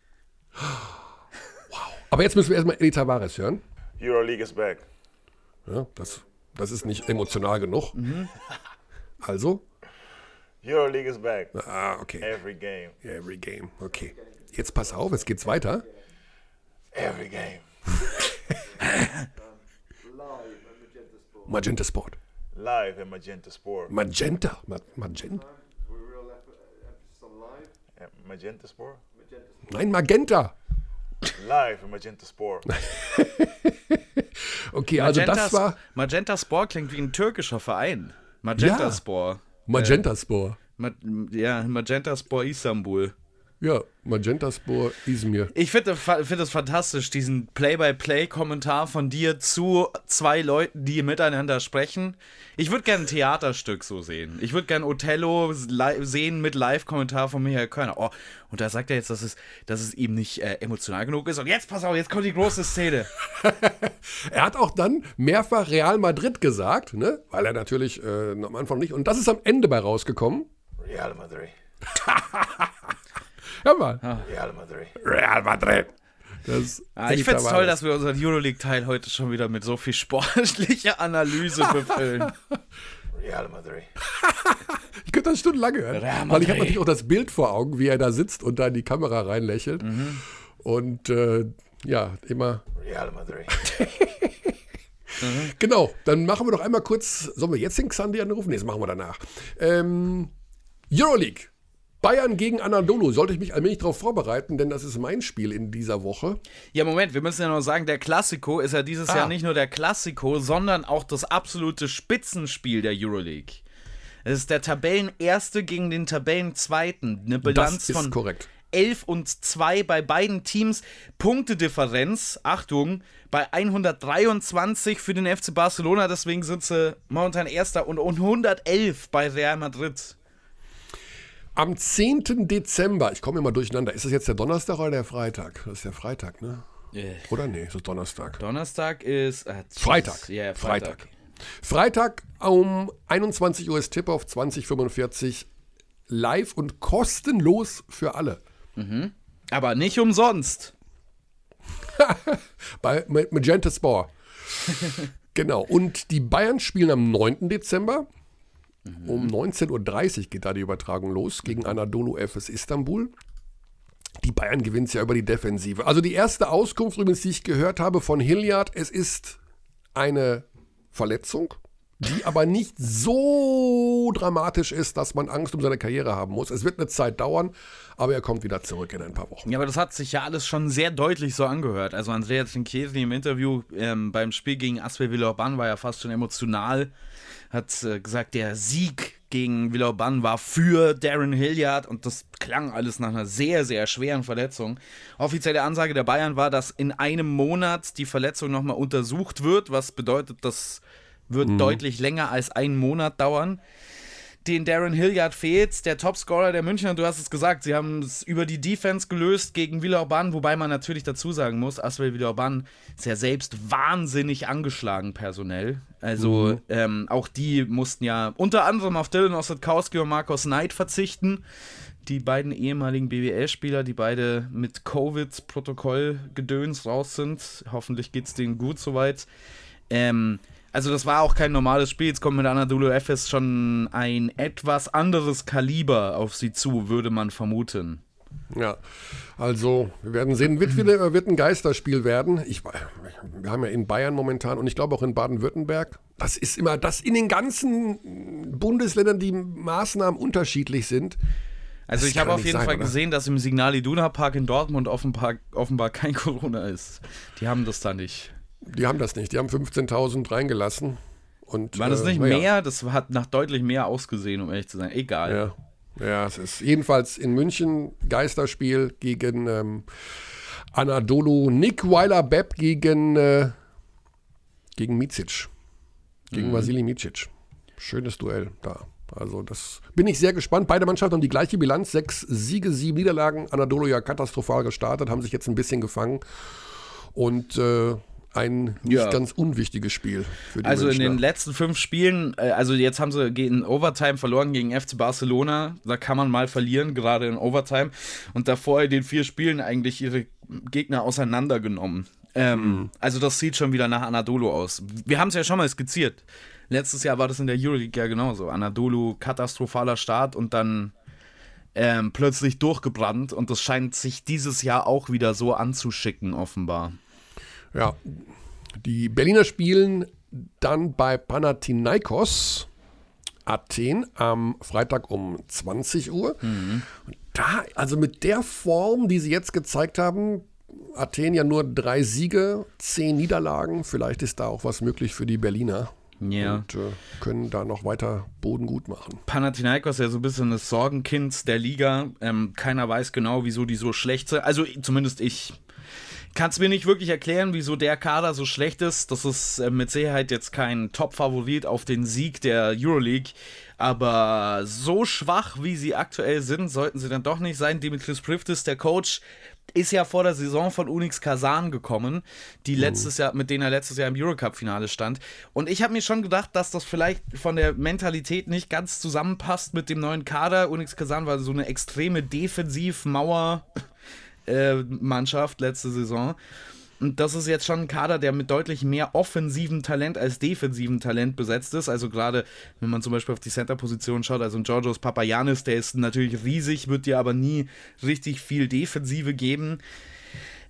Wow. Aber jetzt müssen wir erstmal Eddie Tavares hören. Euroleague is back. Ja, das, das ist nicht emotional genug. Mhm. Also? Euroleague is back. Ah, okay. Every game. Every game, okay. Jetzt pass auf, jetzt geht's weiter. Every game. Magenta Sport live at Magenta Sport. Magenta? Ma Magenta? Yeah, Magenta Sport? Nein, Magenta. Live at Magenta Sport. okay, also Magenta das war. Magenta Sport klingt wie ein türkischer Verein. Magenta ja. Sport. Magenta Sport. Ma ja, Magenta Sport Istanbul. Ja, Magentaspor Izmir. Ich finde find das fantastisch, diesen Play-by-Play-Kommentar von dir zu zwei Leuten, die miteinander sprechen. Ich würde gerne ein Theaterstück so sehen. Ich würde gerne Othello sehen mit Live-Kommentar von Michael Körner. Oh, und da sagt er jetzt, dass es, dass es ihm nicht äh, emotional genug ist. Und jetzt, pass auf, jetzt kommt die große Szene. er hat auch dann mehrfach Real Madrid gesagt, ne? weil er natürlich äh, am Anfang nicht. Und das ist am Ende bei rausgekommen. Real Madrid. Hör mal. Real Madrid. Real Madrid. Ah, ich finde es toll, dass wir unseren Euroleague-Teil heute schon wieder mit so viel sportlicher Analyse befüllen. Real Madrid. ich könnte das stundenlang hören. Weil ich habe natürlich auch das Bild vor Augen, wie er da sitzt und da in die Kamera reinlächelt. Mhm. Und äh, ja, immer. Real Madrid. mhm. Genau, dann machen wir doch einmal kurz. Sollen wir jetzt den Xandi anrufen? Nee, das machen wir danach. Ähm, Euroleague. Bayern gegen Anadolu. Sollte ich mich allmählich darauf vorbereiten, denn das ist mein Spiel in dieser Woche. Ja, Moment, wir müssen ja noch sagen, der Klassiko ist ja dieses ah. Jahr nicht nur der Klassiko, sondern auch das absolute Spitzenspiel der Euroleague. Es ist der Tabellenerste gegen den Tabellenzweiten. Eine Bilanz von korrekt. 11 und 2 bei beiden Teams. Punktedifferenz, Achtung, bei 123 für den FC Barcelona. Deswegen sind sie momentan Erster und 111 bei Real Madrid. Am 10. Dezember, ich komme immer durcheinander, ist das jetzt der Donnerstag oder der Freitag? Das ist der Freitag, ne? Yeah. Oder nee, ist das Donnerstag? Donnerstag ist. Äh, Freitag. Ja, yeah, Freitag. Freitag. Freitag um 21 Uhr ist Tipp auf 2045 live und kostenlos für alle. Mhm. Aber nicht umsonst. Bei Magenta Sport. genau. Und die Bayern spielen am 9. Dezember. Mhm. Um 19.30 Uhr geht da die Übertragung los gegen Anadolu FS Istanbul. Die Bayern gewinnt ja über die Defensive. Also die erste Auskunft übrigens, die ich gehört habe von Hilliard, es ist eine Verletzung, die aber nicht so dramatisch ist, dass man Angst um seine Karriere haben muss. Es wird eine Zeit dauern, aber er kommt wieder zurück in ein paar Wochen. Ja, aber das hat sich ja alles schon sehr deutlich so angehört. Also Andrea Trinchieri im Interview ähm, beim Spiel gegen Asper Villeurbanne war ja fast schon emotional hat äh, gesagt, der Sieg gegen Villeurbanne war für Darren Hilliard und das klang alles nach einer sehr, sehr schweren Verletzung. Offizielle Ansage der Bayern war, dass in einem Monat die Verletzung nochmal untersucht wird, was bedeutet, das wird mhm. deutlich länger als einen Monat dauern den Darren Hilliard fehlt, der Topscorer der Münchner, du hast es gesagt, sie haben es über die Defense gelöst gegen Villeurbanne, wobei man natürlich dazu sagen muss, Aswell Villeurbanne ist ja selbst wahnsinnig angeschlagen personell. Also mhm. ähm, auch die mussten ja unter anderem auf Dylan Ossetkowski und Markus Knight verzichten. Die beiden ehemaligen BWL-Spieler, die beide mit Covid-Protokoll-Gedöns raus sind. Hoffentlich geht es denen gut soweit. Ähm, also das war auch kein normales Spiel. Jetzt kommt mit Anadolu Efes schon ein etwas anderes Kaliber auf sie zu, würde man vermuten. Ja, also wir werden sehen, wird, wieder, wird ein Geisterspiel werden. Ich, wir haben ja in Bayern momentan und ich glaube auch in Baden-Württemberg. Das ist immer, dass in den ganzen Bundesländern die Maßnahmen unterschiedlich sind. Also das ich habe auf jeden sein, Fall oder? gesehen, dass im Signal Iduna Park in Dortmund offenbar, offenbar kein Corona ist. Die haben das da nicht. Die haben das nicht. Die haben 15.000 reingelassen. Und, War das äh, nicht äh, mehr? Ja. Das hat nach deutlich mehr ausgesehen, um ehrlich zu sein. Egal. Ja. Ja, es ist jedenfalls in München Geisterspiel gegen ähm, Anadolu. Nick Weiler-Bepp gegen, äh, gegen Micic. Gegen mhm. Vasili Micic. Schönes Duell da. Also das bin ich sehr gespannt. Beide Mannschaften haben die gleiche Bilanz. Sechs Siege, sieben Niederlagen. Anadolu ja katastrophal gestartet, haben sich jetzt ein bisschen gefangen. Und äh, ein nicht ja. ganz unwichtiges Spiel für die Also Münchner. in den letzten fünf Spielen, äh, also jetzt haben sie in Overtime verloren gegen FC Barcelona. Da kann man mal verlieren, gerade in Overtime. Und davor in den vier Spielen eigentlich ihre Gegner auseinandergenommen. Ähm, mhm. Also das sieht schon wieder nach Anadolu aus. Wir haben es ja schon mal skizziert. Letztes Jahr war das in der Euroleague ja genauso. Anadolu, katastrophaler Start und dann ähm, plötzlich durchgebrannt. Und das scheint sich dieses Jahr auch wieder so anzuschicken, offenbar. Ja, die Berliner spielen dann bei Panathinaikos Athen am Freitag um 20 Uhr. Mhm. Und da, also mit der Form, die sie jetzt gezeigt haben, Athen ja nur drei Siege, zehn Niederlagen. Vielleicht ist da auch was möglich für die Berliner. Ja. Und äh, können da noch weiter Boden gut machen. Panathinaikos ja so ein bisschen das Sorgenkind der Liga. Ähm, keiner weiß genau, wieso die so schlecht sind. Also zumindest ich kann es mir nicht wirklich erklären, wieso der Kader so schlecht ist. Das ist äh, mit Sicherheit jetzt kein Top-Favorit auf den Sieg der Euroleague. Aber so schwach, wie sie aktuell sind, sollten sie dann doch nicht sein. Dimitris Priftis, der Coach, ist ja vor der Saison von Unix Kazan gekommen, die letztes Jahr, mit denen er letztes Jahr im Eurocup-Finale stand. Und ich habe mir schon gedacht, dass das vielleicht von der Mentalität nicht ganz zusammenpasst mit dem neuen Kader. Unix Kazan war so eine extreme Defensivmauer. Äh, Mannschaft letzte Saison. Und das ist jetzt schon ein Kader, der mit deutlich mehr offensivem Talent als defensivem Talent besetzt ist. Also gerade, wenn man zum Beispiel auf die Center-Position schaut, also ein Georgios Papayanis, der ist natürlich riesig, wird dir aber nie richtig viel Defensive geben.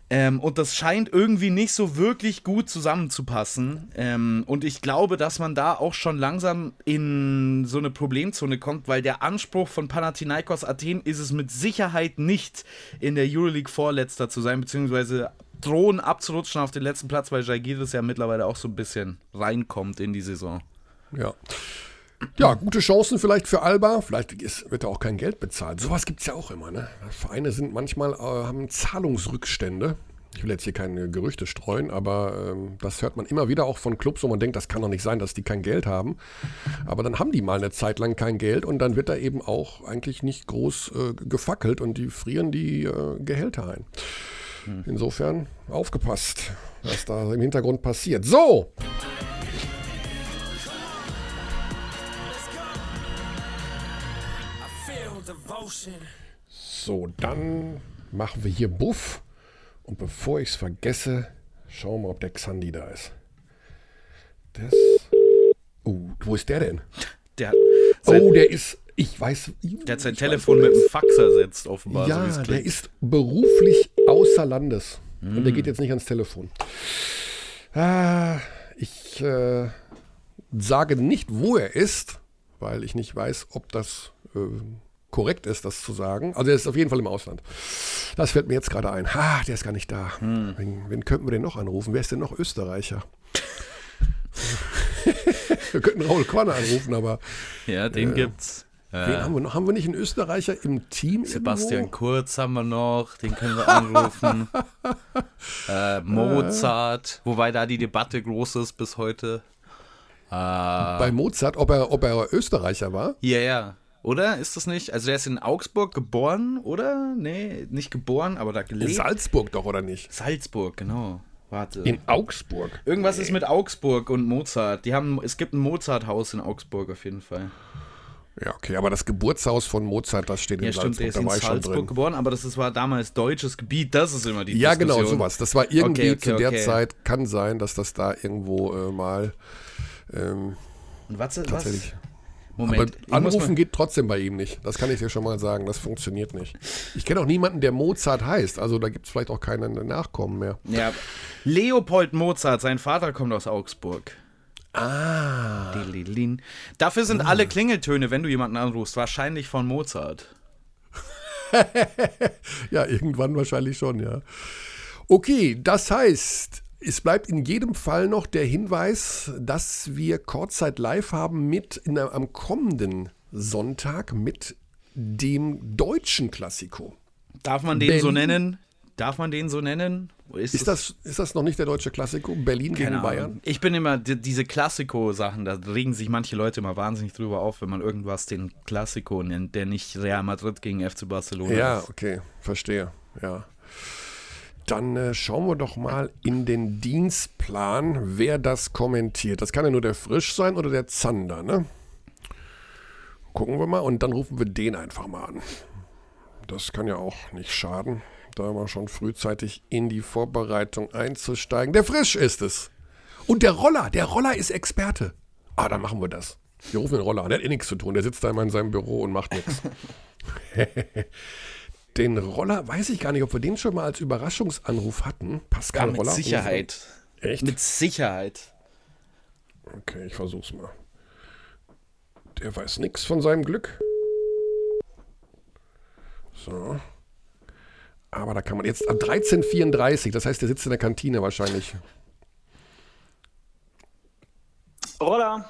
Ähm, und das scheint irgendwie nicht so wirklich gut zusammenzupassen. Ähm, und ich glaube, dass man da auch schon langsam in so eine Problemzone kommt, weil der Anspruch von Panathinaikos Athen ist es mit Sicherheit nicht, in der Euroleague Vorletzter zu sein, beziehungsweise drohen abzurutschen auf den letzten Platz, weil Jagiris ja mittlerweile auch so ein bisschen reinkommt in die Saison. Ja. Ja, gute Chancen vielleicht für Alba. Vielleicht ist, wird da auch kein Geld bezahlt. Sowas gibt es ja auch immer. Ne? Vereine sind manchmal, äh, haben Zahlungsrückstände. Ich will jetzt hier keine Gerüchte streuen, aber ähm, das hört man immer wieder auch von Clubs, wo man denkt, das kann doch nicht sein, dass die kein Geld haben. Aber dann haben die mal eine Zeit lang kein Geld und dann wird da eben auch eigentlich nicht groß äh, gefackelt und die frieren die äh, Gehälter ein. Insofern aufgepasst, was da im Hintergrund passiert. So! So, dann machen wir hier Buff. Und bevor ich es vergesse, schauen wir mal, ob der Xandi da ist. Das. Oh, wo ist der denn? Der hat sein, Oh, der ist. Ich weiß. der hat sein Telefon weiß, mit dem Fax ersetzt, offenbar. so Ja, der klingt. ist beruflich außer Landes. Und Hm. der geht jetzt nicht ans Telefon. Ah, ich äh, sage nicht, wo er ist, weil ich nicht weiß, ob das äh, korrekt ist, das zu sagen. Also er ist auf jeden Fall im Ausland. Das fällt mir jetzt gerade ein. Ah, der ist gar nicht da. Hm. Wen, wen könnten wir denn noch anrufen? Wer ist denn noch Österreicher? wir könnten Raul Quanne anrufen, aber ja, den gibt's. wen haben wir noch? Haben wir nicht einen Österreicher im Team? Sebastian irgendwo? Kurz haben wir noch, den können wir anrufen. äh, Mozart, wobei da die Debatte groß ist bis heute. Äh, Bei Mozart, ob er, ob er Österreicher war? ja, ja. Oder? Ist das nicht? Also der ist in Augsburg geboren, oder? Nee, nicht geboren, aber da In gelebt. Salzburg doch, oder nicht? Salzburg, genau. Warte. In Augsburg. Irgendwas ist mit Augsburg und Mozart. Die haben, es gibt ein Mozart-Haus in Augsburg auf jeden Fall. Ja, okay, aber das Geburtshaus von Mozart, das steht in Ja, stimmt, der Salzburg, ist da in Salzburg geboren, aber das ist, war damals deutsches Gebiet, das ist immer die Ja, Diskussion. genau, sowas. Das war irgendwie Okay, okay, zu der okay. Zeit, kann sein, dass das da irgendwo äh, mal ähm, Und was, was? Moment, aber anrufen geht trotzdem bei ihm nicht. Das kann ich dir schon mal sagen. Das funktioniert nicht. Ich kenne auch niemanden, der Mozart heißt. Also da gibt es vielleicht auch keinen Nachkommen mehr. ja, Leopold Mozart, sein Vater kommt aus Augsburg. Ah. Dililin. Dafür sind alle Klingeltöne, wenn du jemanden anrufst, wahrscheinlich von Mozart. Ja, irgendwann wahrscheinlich schon, ja. Okay, das heißt, es bleibt in jedem Fall noch der Hinweis, dass wir Kurzzeit live haben mit in, am kommenden Sonntag mit dem deutschen Klassiko. Darf man den so Berlin. nennen? Darf man den so nennen? Ist das, ist das noch nicht der deutsche Klassiko? Berlin gegen Keine Bayern? Ahnung. Ich bin immer, die, diese Klassiko-Sachen, da regen sich manche Leute immer wahnsinnig drüber auf, wenn man irgendwas den Klassiko nennt, der nicht Real Madrid gegen FC Barcelona Ja, ist. okay, verstehe. Ja. Dann äh, schauen wir doch mal in den Dienstplan, wer das kommentiert. Das kann ja nur der Frisch sein oder der Zander, ne? Gucken wir mal und dann rufen wir den einfach mal an. Das kann ja auch nicht schaden, da mal schon frühzeitig in die Vorbereitung einzusteigen. Der Frisch ist es. Und der Roller, der Roller ist Experte. Ah, dann machen wir das. Wir rufen den Roller an, der hat eh nichts zu tun. Der sitzt da immer in seinem Büro und macht nichts. Den Roller, weiß ich gar nicht, ob wir den schon mal als Überraschungsanruf hatten. Pascal Ja, mit Roller. Sicherheit. Echt? Mit Sicherheit. Okay, ich versuch's mal. Der weiß nichts von seinem Glück. So. Aber da kann man jetzt ab 13.34, das heißt, der sitzt in der Kantine wahrscheinlich. Roller.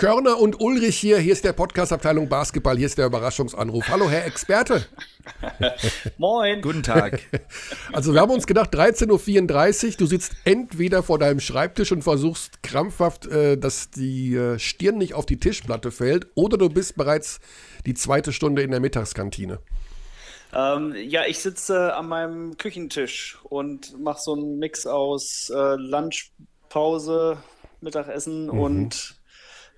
Körner und Ulrich hier. Hier ist der Podcast-Abteilung Basketball. Hier ist der Überraschungsanruf. Hallo, Herr Experte. Moin. Guten Tag. Also, wir haben uns gedacht, 13.34 Uhr. Du sitzt entweder vor deinem Schreibtisch und versuchst krampfhaft, äh, dass die äh, Stirn nicht auf die Tischplatte fällt, oder du bist bereits die zweite Stunde in der Mittagskantine. Ähm, ja, ich sitze an meinem Küchentisch und mache so einen Mix aus äh, Lunchpause, Mittagessen Mhm. und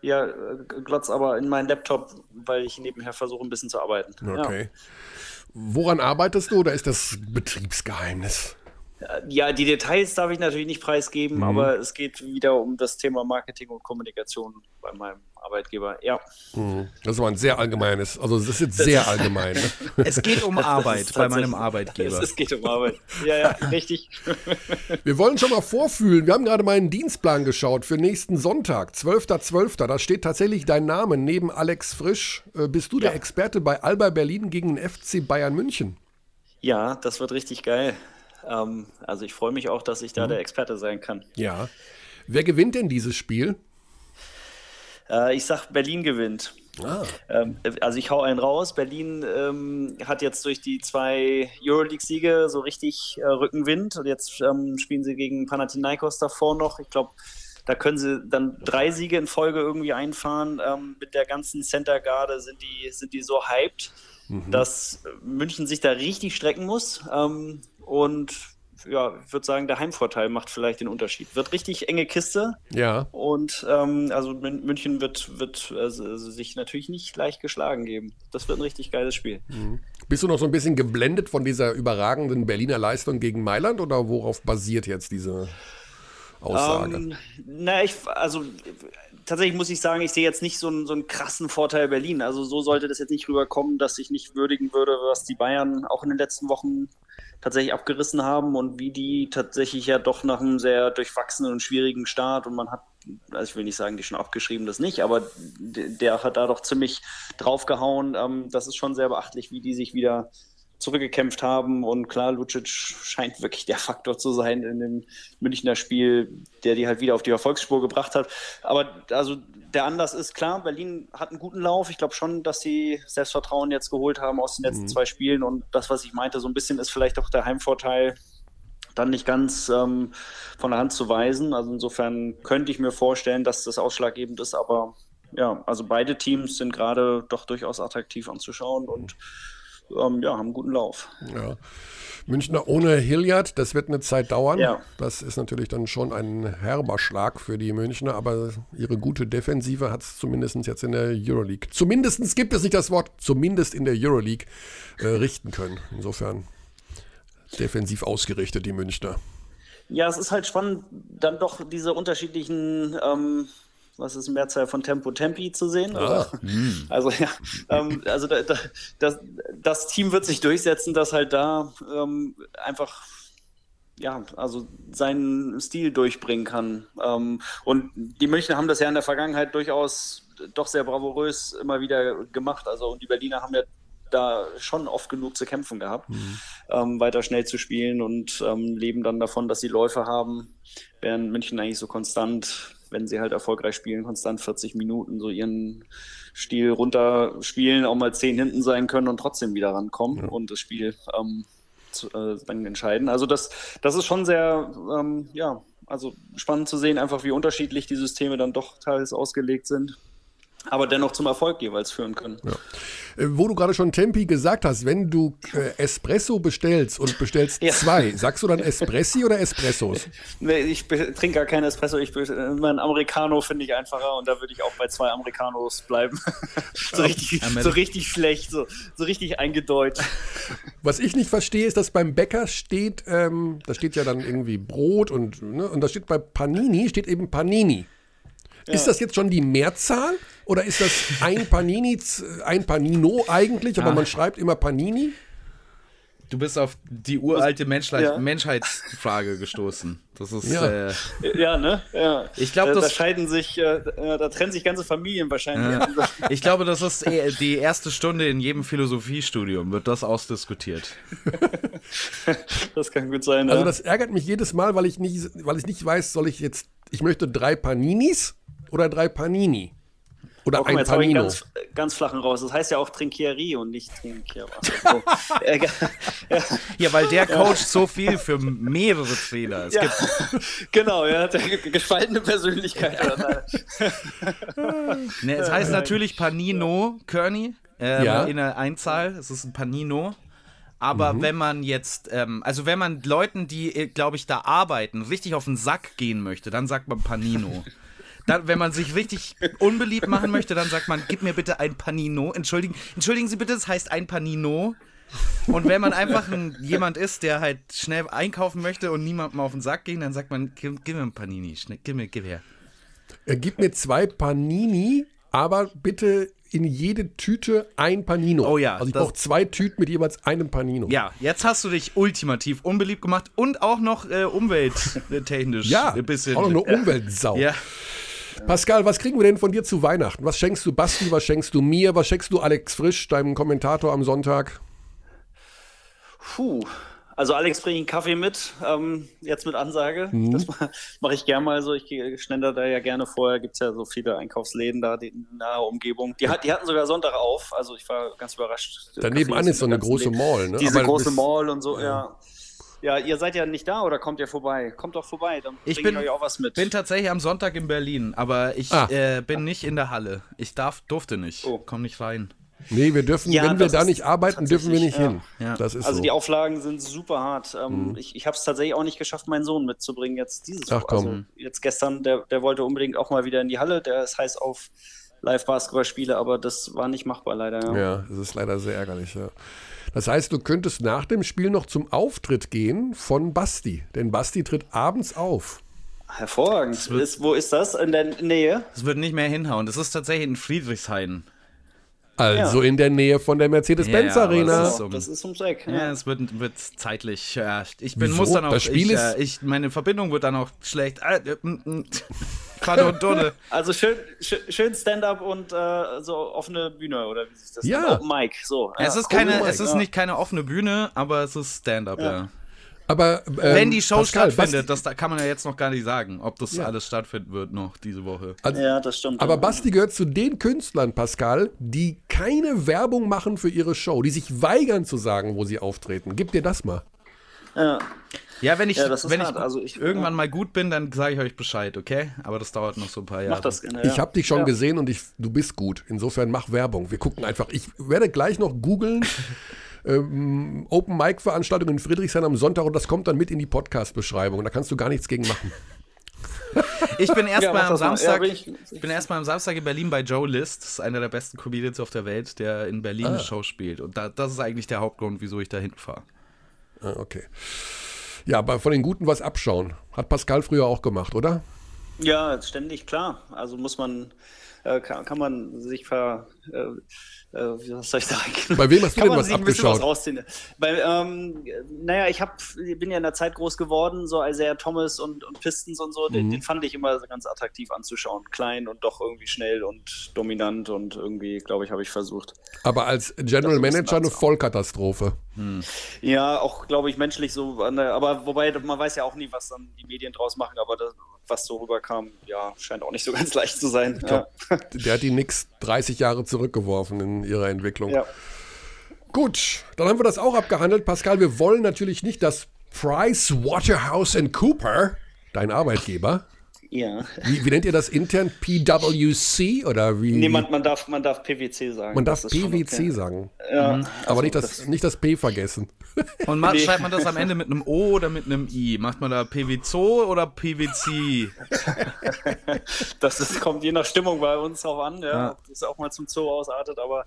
ja, äh, glotz aber in meinen Laptop, weil ich nebenher versuche, ein bisschen zu arbeiten. Okay. Woran arbeitest du oder ist das Betriebsgeheimnis? Ja. die Details darf ich natürlich nicht preisgeben, Mhm. aber es geht wieder um das Thema Marketing und Kommunikation bei meinem Arbeitgeber. Ja. Das war ein sehr allgemeines, also das ist jetzt sehr allgemein. Es geht um Arbeit bei meinem Arbeitgeber. Es geht um Arbeit. Ja, ja, richtig. Wir wollen schon mal vorfühlen. Wir haben gerade meinen Dienstplan geschaut für nächsten Sonntag, 12.12. Da steht tatsächlich dein Name neben Alex Frisch. Äh, Bist du der Ja. Experte bei Alba Berlin gegen den FC Bayern München? Ja, das wird richtig geil. Ähm, also ich freue mich auch, dass ich da der Experte sein kann. Ja. Wer gewinnt denn dieses Spiel? Äh, ich sag, Berlin gewinnt. Ah. Ähm, also ich hau einen raus. Berlin ähm, hat jetzt durch die zwei Euroleague-Siege so richtig äh, Rückenwind und jetzt ähm, spielen sie gegen Panathinaikos davor noch. Ich glaube, da können sie dann drei Siege in Folge irgendwie einfahren. Ähm, mit der ganzen Center-Garde sind die, sind die so hyped, dass München sich da richtig strecken muss. Und ja, ich würde sagen, der Heimvorteil macht vielleicht den Unterschied. Wird richtig enge Kiste. Ja. Und ähm, also Mün- München wird, wird also, also sich natürlich nicht leicht geschlagen geben. Das wird ein richtig geiles Spiel. Bist du noch so ein bisschen geblendet von dieser überragenden Berliner Leistung gegen Mailand oder worauf basiert jetzt diese Aussage? Ähm, na, ich, also tatsächlich muss ich sagen, ich sehe jetzt nicht so einen, so einen krassen Vorteil Berlin. Also so sollte das jetzt nicht rüberkommen, dass ich nicht würdigen würde, was die Bayern auch in den letzten Wochen tatsächlich abgerissen haben und wie die tatsächlich ja doch nach einem sehr durchwachsenen und schwierigen Start und man hat, also ich will nicht sagen, die schon abgeschrieben, das nicht, aber der, hat da doch ziemlich draufgehauen. Ähm, das ist schon sehr beachtlich, wie die sich wieder zurückgekämpft haben. Und klar, Lucic scheint wirklich der Faktor zu sein in dem Münchner Spiel, der die halt wieder auf die Erfolgsspur gebracht hat. Aber also der Anlass ist klar, Berlin hat einen guten Lauf. Ich glaube schon, dass sie Selbstvertrauen jetzt geholt haben aus den letzten zwei Spielen. Und das, was ich meinte, so ein bisschen ist vielleicht auch der Heimvorteil dann nicht ganz ähm, von der Hand zu weisen. Also insofern könnte ich mir vorstellen, dass das ausschlaggebend ist, aber ja, also beide Teams sind gerade doch durchaus attraktiv anzuschauen und ähm, ja, haben einen guten Lauf. Ja. Münchner ohne Hilliard, das wird eine Zeit dauern. Ja. Das ist natürlich dann schon ein herber Schlag für die Münchner, aber ihre gute Defensive hat es zumindest jetzt in der Euroleague. Zumindest gibt es nicht das Wort, zumindest in der Euroleague äh, richten können. Insofern defensiv ausgerichtet, die Münchner. Ja, es ist halt spannend, dann doch diese unterschiedlichen, ähm, was ist Mehrzahl von Tempo Tempi zu sehen. Ah, oder? Also ja, ähm, also da, da, das, das Team wird sich durchsetzen, dass halt da ähm, einfach ja, also seinen Stil durchbringen kann. Ähm, und die Münchner haben das ja in der Vergangenheit durchaus doch sehr bravourös immer wieder gemacht. Also und die Berliner haben ja da schon oft genug zu kämpfen gehabt, ähm, weiter schnell zu spielen und ähm, leben dann davon, dass sie Läufe haben, während München eigentlich so konstant, wenn sie halt erfolgreich spielen, konstant 40 Minuten so ihren Stil runterspielen, auch mal 10 hinten sein können und trotzdem wieder rankommen und das Spiel ähm, zu, äh, dann entscheiden. Also das, das ist schon sehr, ähm, ja, also spannend zu sehen, einfach wie unterschiedlich die Systeme dann doch teils ausgelegt sind, aber dennoch zum Erfolg jeweils führen können. Äh, Wo du gerade schon Tempi gesagt hast, wenn du äh, Espresso bestellst und bestellst Ja. zwei, sagst du dann Espressi oder Espressos? Nee, ich trinke gar keinen Espresso, ich immer ein Americano finde ich einfacher und da würde ich auch bei zwei Americanos bleiben. so, richtig, so richtig schlecht, so, so richtig eingedeutscht. Was ich nicht verstehe, ist, dass beim Bäcker steht, ähm, da steht ja dann irgendwie Brot und, ne, und da steht bei Panini, steht eben Panini. Ist das jetzt schon die Mehrzahl oder ist das ein Panini, ein Panino eigentlich, aber Ah. man schreibt immer Panini? Du bist auf die uralte Menschheit, Ja. Menschheitsfrage gestoßen. Das ist Ja. äh, Ja, ne? Ja. Ich glaub, da, da das- scheiden sich, äh, da, trennen sich ganze Familien wahrscheinlich. Ja. Ich glaube, das ist die erste Stunde in jedem Philosophiestudium, wird das ausdiskutiert. Das kann gut sein. Also ja. das ärgert mich jedes Mal, weil ich nicht, weil ich nicht weiß, soll ich jetzt, ich möchte drei Paninis oder drei Panini? Oder Oh, guck ein mal, jetzt habe ich Panino? ganz, ganz flachen raus. Das heißt ja auch Trinkierie und nicht Trinkier. So. Äh, Ja, weil der coacht so viel für mehrere Trainer. Es ja, gibt, genau, er hat eine gespaltene Persönlichkeit. ne, es heißt natürlich Panino, Kearney, ähm, Ja. in der Einzahl. Es ist ein Panino. Aber wenn man jetzt, ähm, also wenn man Leuten, die, glaube ich, da arbeiten, richtig auf den Sack gehen möchte, dann sagt man Panino. Dann, wenn man sich richtig unbeliebt machen möchte, dann sagt man, gib mir bitte ein Panino. Entschuldigen, entschuldigen Sie bitte, das heißt ein Panino. Und wenn man einfach ein, jemand ist, der halt schnell einkaufen möchte und niemandem auf den Sack ging, dann sagt man, gib, gib mir ein Panini, schnell, gib mir, gib her. Er gibt mir zwei Panini, aber bitte in jede Tüte ein Panino. Oh ja, Also ich brauche zwei Tüten mit jeweils einem Panino. Ja, jetzt hast du dich ultimativ unbeliebt gemacht und auch noch äh, umwelttechnisch Ja, ein bisschen. auch noch eine Umweltsau. Ja. Pascal, was kriegen wir denn von dir zu Weihnachten? Was schenkst du Basti, was schenkst du mir, was schenkst du Alex Frisch, deinem Kommentator am Sonntag? Puh. Also Alex bringt einen Kaffee mit, ähm, jetzt mit Ansage. Mhm. Das ma- mache ich gerne mal so. Ich schlender da ja gerne vorher. Gibt es ja so viele Einkaufsläden da die, in naher Umgebung. Die, die hatten sogar Sonntag auf. Also ich war ganz überrascht. Daneben an ist so in eine große. Mall, ne? Diese Aber große bis- Mall und so, ja. Ja, ihr seid ja nicht da oder kommt ihr vorbei? Kommt doch vorbei, dann Ich bringe bin, ich euch auch was mit. bin tatsächlich am Sonntag in Berlin, aber ich Ah. äh, bin nicht in der Halle. Ich darf, durfte nicht. Oh. Komm nicht rein. Nee, wir dürfen, Ja, wenn wir da nicht arbeiten, dürfen wir nicht tatsächlich, hin. ja. Das ist Also so. die Auflagen sind super hart. Ähm, Ich, ich habe es tatsächlich auch nicht geschafft, meinen Sohn mitzubringen jetzt dieses Ach, komm. Also jetzt gestern, der, der wollte unbedingt auch mal wieder in die Halle. Der ist heiß auf Live-Basketball-Spiele, aber das war nicht machbar leider. Ja. Ja, das ist leider sehr ärgerlich. Ja. Das heißt, du könntest nach dem Spiel noch zum Auftritt gehen von Basti. Denn Basti tritt abends auf. Hervorragend. Ist, wo ist das? In der Nähe? Es wird nicht mehr hinhauen. Das ist tatsächlich in Friedrichshain. Also in der Nähe von der Mercedes-Benz Ja, Arena. das ist so- Das ist ums Eck. Ja, Ja. es wird, wird zeitlich. Ja, ich bin, Wieso? muss dann auch. Das Spiel ich, ist- äh, ich, meine Verbindung wird dann auch schlecht. Nur eine Stunde. Also schön, schön, Stand-up und äh, so offene Bühne oder wie sich das Ja. nennt? Open Mic. So. es ja. ist keine, Mike, es ist ja. nicht keine offene Bühne, aber es ist Stand-up, ja. Aber ähm, Wenn die Show Pascal, stattfindet, Basti, das da kann man ja jetzt noch gar nicht sagen, ob das Ja. alles stattfinden wird noch diese Woche. ja, das stimmt. aber ja. Basti gehört zu den Künstlern, Pascal, die keine Werbung machen für ihre Show, die sich weigern zu sagen, wo sie auftreten. Gib dir das mal. Ja. Ja, wenn ich, Ja, wenn ich, Also ich- irgendwann ja. mal gut bin, dann sage ich euch Bescheid, okay? Aber das dauert noch so ein paar Jahre. Mach das gerne. Ich ja. habe dich schon ja. gesehen und ich, du bist gut. Insofern mach Werbung. Wir gucken einfach. Ich werde gleich noch googeln. ähm, Open Mic Veranstaltung in Friedrichshain am Sonntag und das kommt dann mit in die Podcast-Beschreibung. Da kannst du gar nichts gegen machen. Ich bin Ja, erstmal mach am mal. Samstag. Ja, bin ich- ich bin erstmal am Samstag in Berlin bei Joe List. Das ist einer der besten Comedians auf der Welt, der in Berlin Ah. eine Show spielt. Und da, das ist eigentlich der Hauptgrund, wieso ich da hinfahre. Ah, okay. Ja, aber von den Guten was abschauen. Hat Pascal früher auch gemacht, oder? Ja, ständig, klar. Also muss man, äh, kann, kann man sich ver, äh, äh, was soll ich sagen? Bei wem hast du kann denn man was bisschen was abgeschaut? rausziehen. Bei, ähm, naja, ich hab, bin ja in der Zeit groß geworden, so Isaiah Thomas und, und Pistons und so, Mhm. den, den fand ich immer ganz attraktiv anzuschauen. Klein und doch irgendwie schnell und dominant und irgendwie, glaube ich, habe ich versucht. Aber als General Manager eine. Vollkatastrophe. Ja, auch glaube ich menschlich so, an der, aber wobei man weiß ja auch nie, was dann die Medien draus machen, aber das, was so rüberkam, ja, scheint auch nicht so ganz leicht zu sein. glaub, Der hat die Nix 30 Jahre zurückgeworfen in ihrer Entwicklung. ja. Gut, dann haben wir das auch abgehandelt. Pascal, wir wollen natürlich nicht, dass Price Waterhouse Cooper, dein Arbeitgeber, ja. wie, wie nennt ihr das intern? PWC oder wie? Nee, man, man, darf, man darf PWC sagen. man darf Das PWC okay. sagen. Ja, Aber also nicht, das, nicht das P vergessen. Und ma- Nee. schreibt man das am Ende mit einem O oder mit einem I? Macht man da PWZO oder PWC? Das ist, kommt je nach Stimmung bei uns drauf an, ja. Ja. Ob das auch mal zum Zoo ausartet, aber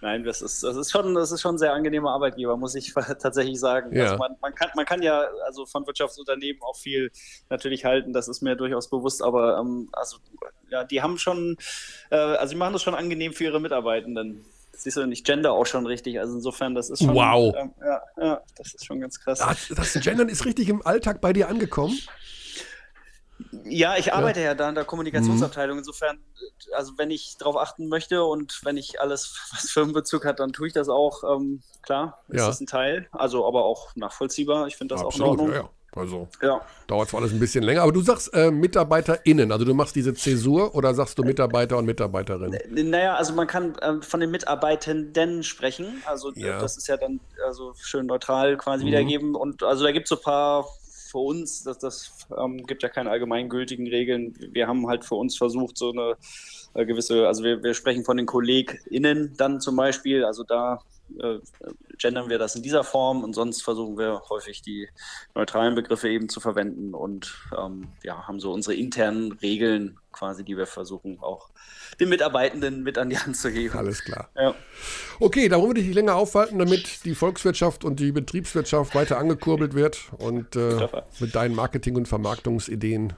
nein, das ist, das ist schon, das ist schon ein sehr angenehmer Arbeitgeber, muss ich tatsächlich sagen. Ja. Also man, man, kann, man kann ja also von Wirtschaftsunternehmen auch viel natürlich halten, das ist mir durchaus bewusst, aber ähm, also ja, die haben schon, äh, also die machen das schon angenehm für ihre Mitarbeitenden. Siehst du, und ich gender auch schon richtig, also insofern, das ist schon, Wow. ähm, ja, ja, das ist schon ganz krass. Das, das Gendern ist richtig im Alltag bei dir angekommen. Ja, ich arbeite ja, da in der. Kommunikationsabteilung. Insofern, also wenn ich darauf achten möchte und wenn ich alles, was Firmenbezug hat, dann tue ich das auch. Ähm, klar, ist Ja. das ein Teil. Also aber auch nachvollziehbar. Ich finde das auch in Absolut, Ordnung. ja, ja. Also Ja. dauert zwar alles ein bisschen länger, aber du sagst äh, MitarbeiterInnen, also du machst diese Zäsur oder sagst du Mitarbeiter und Mitarbeiterinnen? Naja, also man kann ähm, von den Mitarbeitenden sprechen. Also äh, Ja. das ist ja dann also schön neutral Mhm. quasi wiedergeben. Und also da gibt es so ein paar für uns, das, das ähm, gibt ja keine allgemeingültigen Regeln. Wir haben halt für uns versucht, so eine äh, gewisse, also wir, wir sprechen von den KollegInnen dann zum Beispiel, also da äh, gendern wir das in dieser Form und sonst versuchen wir häufig die neutralen Begriffe eben zu verwenden und ähm, ja, haben so unsere internen Regeln quasi, die wir versuchen auch den Mitarbeitenden mit an die Hand zu geben. Alles klar. Ja. Okay, da wollen wir dich nicht länger aufhalten, damit die Volkswirtschaft und die Betriebswirtschaft weiter angekurbelt wird und äh, mit deinen Marketing- und Vermarktungsideen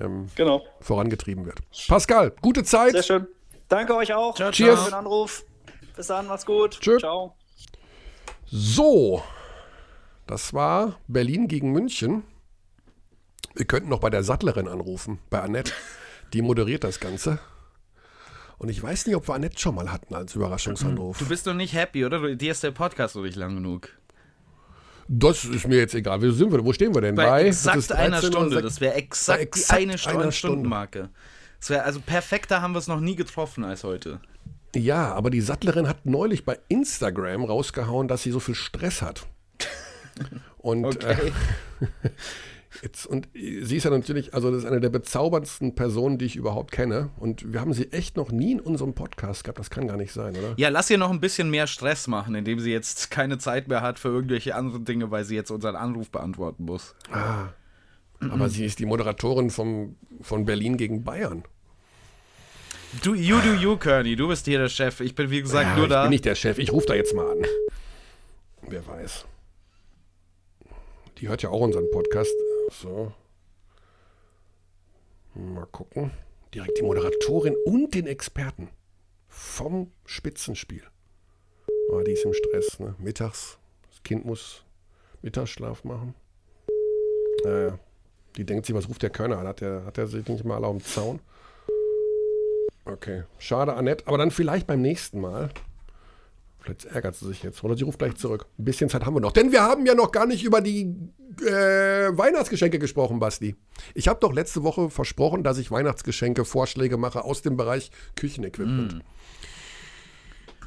ähm, Genau. vorangetrieben wird. Pascal, gute Zeit. Sehr schön. Danke euch auch. Ciao, Cheers. Für den Anruf. Bis dann, macht's gut. Tschö. Ciao. So, das war Berlin gegen München. Wir könnten noch bei der Sattlerin anrufen, bei Annette. Die moderiert das Ganze. Und ich weiß nicht, ob wir Annette schon mal hatten als Überraschungsanruf. Du bist doch nicht happy, oder? Dir ist der Podcast noch nicht lang genug. Das ist mir jetzt egal. Wo sind wir? Wo stehen wir denn? Bei, Das exakt einer 13 oder Stunde. Das wäre exakt, Bei exakt die eine Stunde Stunde. Stundenmarke. Das wäre also perfekter haben wir es noch nie getroffen als heute. Ja, aber die Sattlerin hat neulich bei Instagram rausgehauen, dass sie so viel Stress hat. Und, Okay. äh, jetzt, und sie ist ja natürlich, also das ist eine der bezauberndsten Personen, die ich überhaupt kenne. Und wir haben sie echt noch nie in unserem Podcast gehabt. Das kann gar nicht sein, oder? Ja, lass ihr noch ein bisschen mehr Stress machen, indem sie jetzt keine Zeit mehr hat für irgendwelche anderen Dinge, weil sie jetzt unseren Anruf beantworten muss. Aber sie ist die Moderatorin vom, von Berlin gegen Bayern. Du, you do you, Kearney. Du bist hier der Chef. Ich bin, wie gesagt, Ja, nur ich da. bin nicht der Chef. Ich rufe da jetzt mal an. Wer weiß. Die hört ja auch unseren Podcast. So. Mal gucken. Direkt die Moderatorin und den Experten vom Spitzenspiel. Ah, die ist im Stress. Ne? Mittags. Das Kind muss Mittagsschlaf machen. Naja. Die denkt sich, was ruft der Kölner an? Hat der, hat der sich nicht mal alle am Zaun? Okay. Schade, Annette. Aber dann vielleicht beim nächsten Mal. Vielleicht ärgert sie sich jetzt. Oder sie ruft gleich zurück. Ein bisschen Zeit haben wir noch. Denn wir haben ja noch gar nicht über die äh, Weihnachtsgeschenke gesprochen, Basti. Ich habe doch letzte Woche versprochen, dass ich Weihnachtsgeschenke, Vorschläge mache aus dem Bereich Küchenequipment.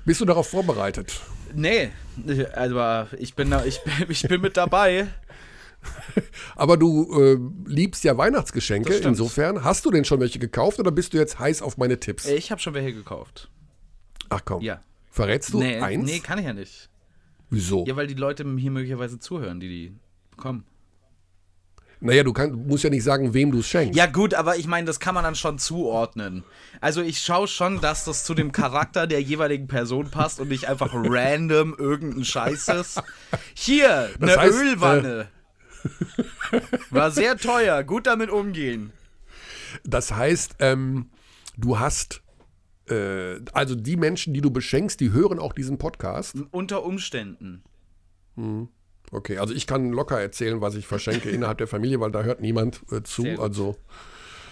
Bist du darauf vorbereitet? Nee, also ich bin, da, ich, bin, ich bin mit dabei. Aber du äh, liebst ja Weihnachtsgeschenke. Insofern, hast du denn schon welche gekauft oder bist du jetzt heiß auf meine Tipps? Ich habe schon welche gekauft. Ach komm. Ja. Verrätst du Nee, eins? nee, kann ich ja nicht. Wieso? Ja, weil die Leute hier möglicherweise zuhören, die die bekommen. Naja, du, kann, musst ja nicht sagen, wem du es schenkst. Ja gut, aber ich meine, das kann man dann schon zuordnen. Also ich schaue schon, dass das zu dem Charakter der jeweiligen Person passt und nicht einfach random irgendein Scheißes. Hier, Das eine heißt, äh, Ölwanne. War sehr teuer, gut damit umgehen. Das heißt, ähm, du hast, äh, also die Menschen, die du beschenkst, die hören auch diesen Podcast. Unter Umständen. Okay, also ich kann locker erzählen, was ich verschenke innerhalb der Familie, weil da hört niemand äh, zu. Also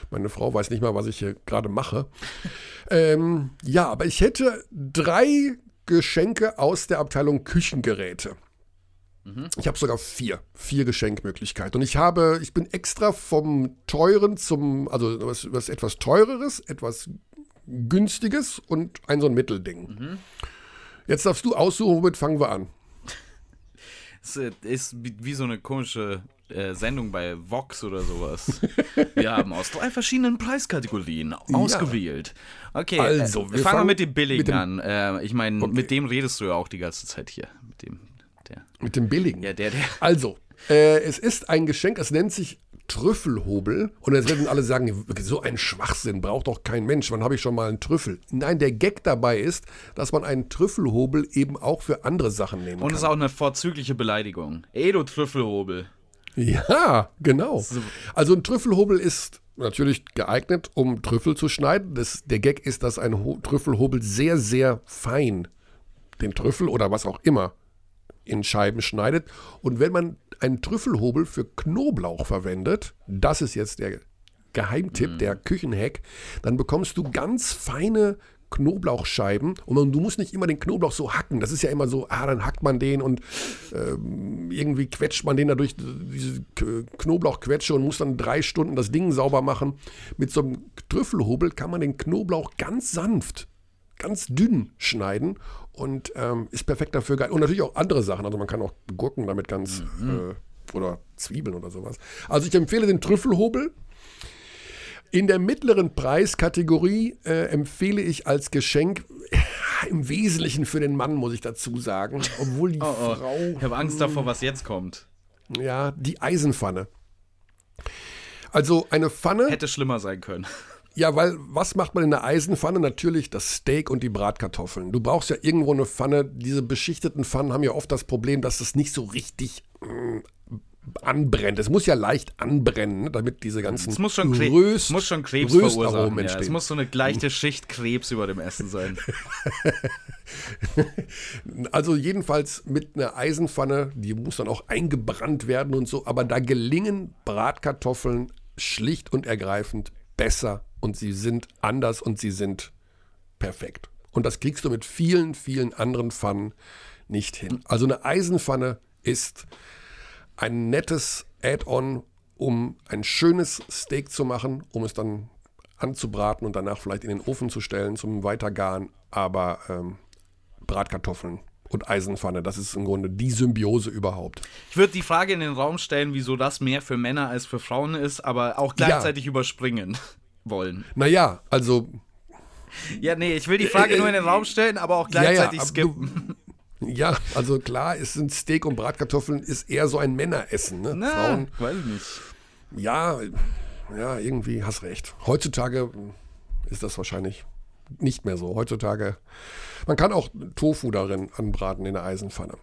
meine Frau weiß nicht mal, was ich hier gerade mache. ähm, ja, aber ich hätte drei Geschenke aus der Abteilung Küchengeräte. Ich habe sogar vier, vier Geschenkmöglichkeiten. Und ich habe, ich bin extra vom teuren zum, also was, was etwas teureres, etwas günstiges und ein so ein Mittelding. Jetzt darfst du aussuchen, womit fangen wir an. Es äh, ist wie, so eine komische äh, Sendung bei Vox oder sowas. Wir haben aus drei verschiedenen Preiskategorien ausgewählt. Okay, Also, äh, wir fangen wir fangen mit dem Billigen mit dem- an. Äh, ich meine, Okay. mit dem redest du ja auch die ganze Zeit hier. Mit dem. Mit dem billigen. Ja, der, der. Also, äh, es ist ein Geschenk, es nennt sich Trüffelhobel. Und jetzt werden alle sagen, so ein Schwachsinn braucht doch kein Mensch. Wann habe ich schon mal einen Trüffel? Nein, der Gag dabei ist, dass man einen Trüffelhobel eben auch für andere Sachen nehmen Und es ist kann. auch eine vorzügliche Beleidigung. Ey, du Trüffelhobel. Ja, genau. Also ein Trüffelhobel ist natürlich geeignet, um Trüffel zu schneiden. Das, der Gag ist, dass ein Ho Trüffelhobel sehr, sehr fein den Trüffel oder was auch immer in Scheiben schneidet. Und wenn man einen Trüffelhobel für Knoblauch verwendet, das ist jetzt der Geheimtipp, der Küchenhack, dann bekommst du ganz feine Knoblauchscheiben und du musst nicht immer den Knoblauch so hacken. Das ist ja immer so, ah, dann hackt man den und ähm, irgendwie quetscht man den dadurch diese Knoblauchquetsche und muss dann drei Stunden das Ding sauber machen. Mit so einem Trüffelhobel kann man den Knoblauch ganz sanft ganz dünn schneiden und ähm, ist perfekt dafür geil. Und natürlich auch andere Sachen. Also man kann auch Gurken damit ganz mhm. äh, oder Zwiebeln oder sowas. Also ich empfehle den Trüffelhobel. In der mittleren Preiskategorie äh, empfehle ich als Geschenk im Wesentlichen für den Mann, muss ich dazu sagen. Obwohl die oh, oh. Frau. Ich habe Angst davor, was jetzt kommt. Ja, die Eisenpfanne. Also eine Pfanne. Hätte schlimmer sein können. Ja, weil was macht man in der Eisenpfanne? Natürlich das Steak und die Bratkartoffeln. Du brauchst ja irgendwo eine Pfanne. Diese beschichteten Pfannen haben ja oft das Problem, dass es nicht so richtig mh, mm, anbrennt. Es muss ja leicht anbrennen, ne, damit diese ganzen es muss schon, Röst, muss schon Krebs verursachen. Ja. Es muss so eine leichte Schicht Krebs über dem Essen sein. also jedenfalls mit einer Eisenpfanne, die muss dann auch eingebrannt werden und so. Aber da gelingen Bratkartoffeln schlicht und ergreifend besser und sie sind anders und sie sind perfekt. Und das kriegst du mit vielen, vielen anderen Pfannen nicht hin. Also eine Eisenpfanne ist ein nettes Add-on, um ein schönes Steak zu machen, um es dann anzubraten und danach vielleicht in den Ofen zu stellen zum Weitergaren. Aber ähm, Bratkartoffeln und Eisenpfanne, das ist im Grunde die Symbiose überhaupt. Ich würde die Frage in den Raum stellen, wieso das mehr für Männer als für Frauen ist, aber auch gleichzeitig ja. überspringen wollen. Naja, also. Ja, nee, ich will die Frage äh, nur in den Raum stellen, aber auch gleichzeitig ja, ja, skippen. Du, ja, also klar, es sind Steak und Bratkartoffeln ist eher so ein Männeressen. Ne? Na, Frauen, weiß ich nicht. Ja, ja, irgendwie hast recht. Heutzutage ist das wahrscheinlich nicht mehr so. Heutzutage, man kann auch Tofu darin anbraten in der Eisenpfanne.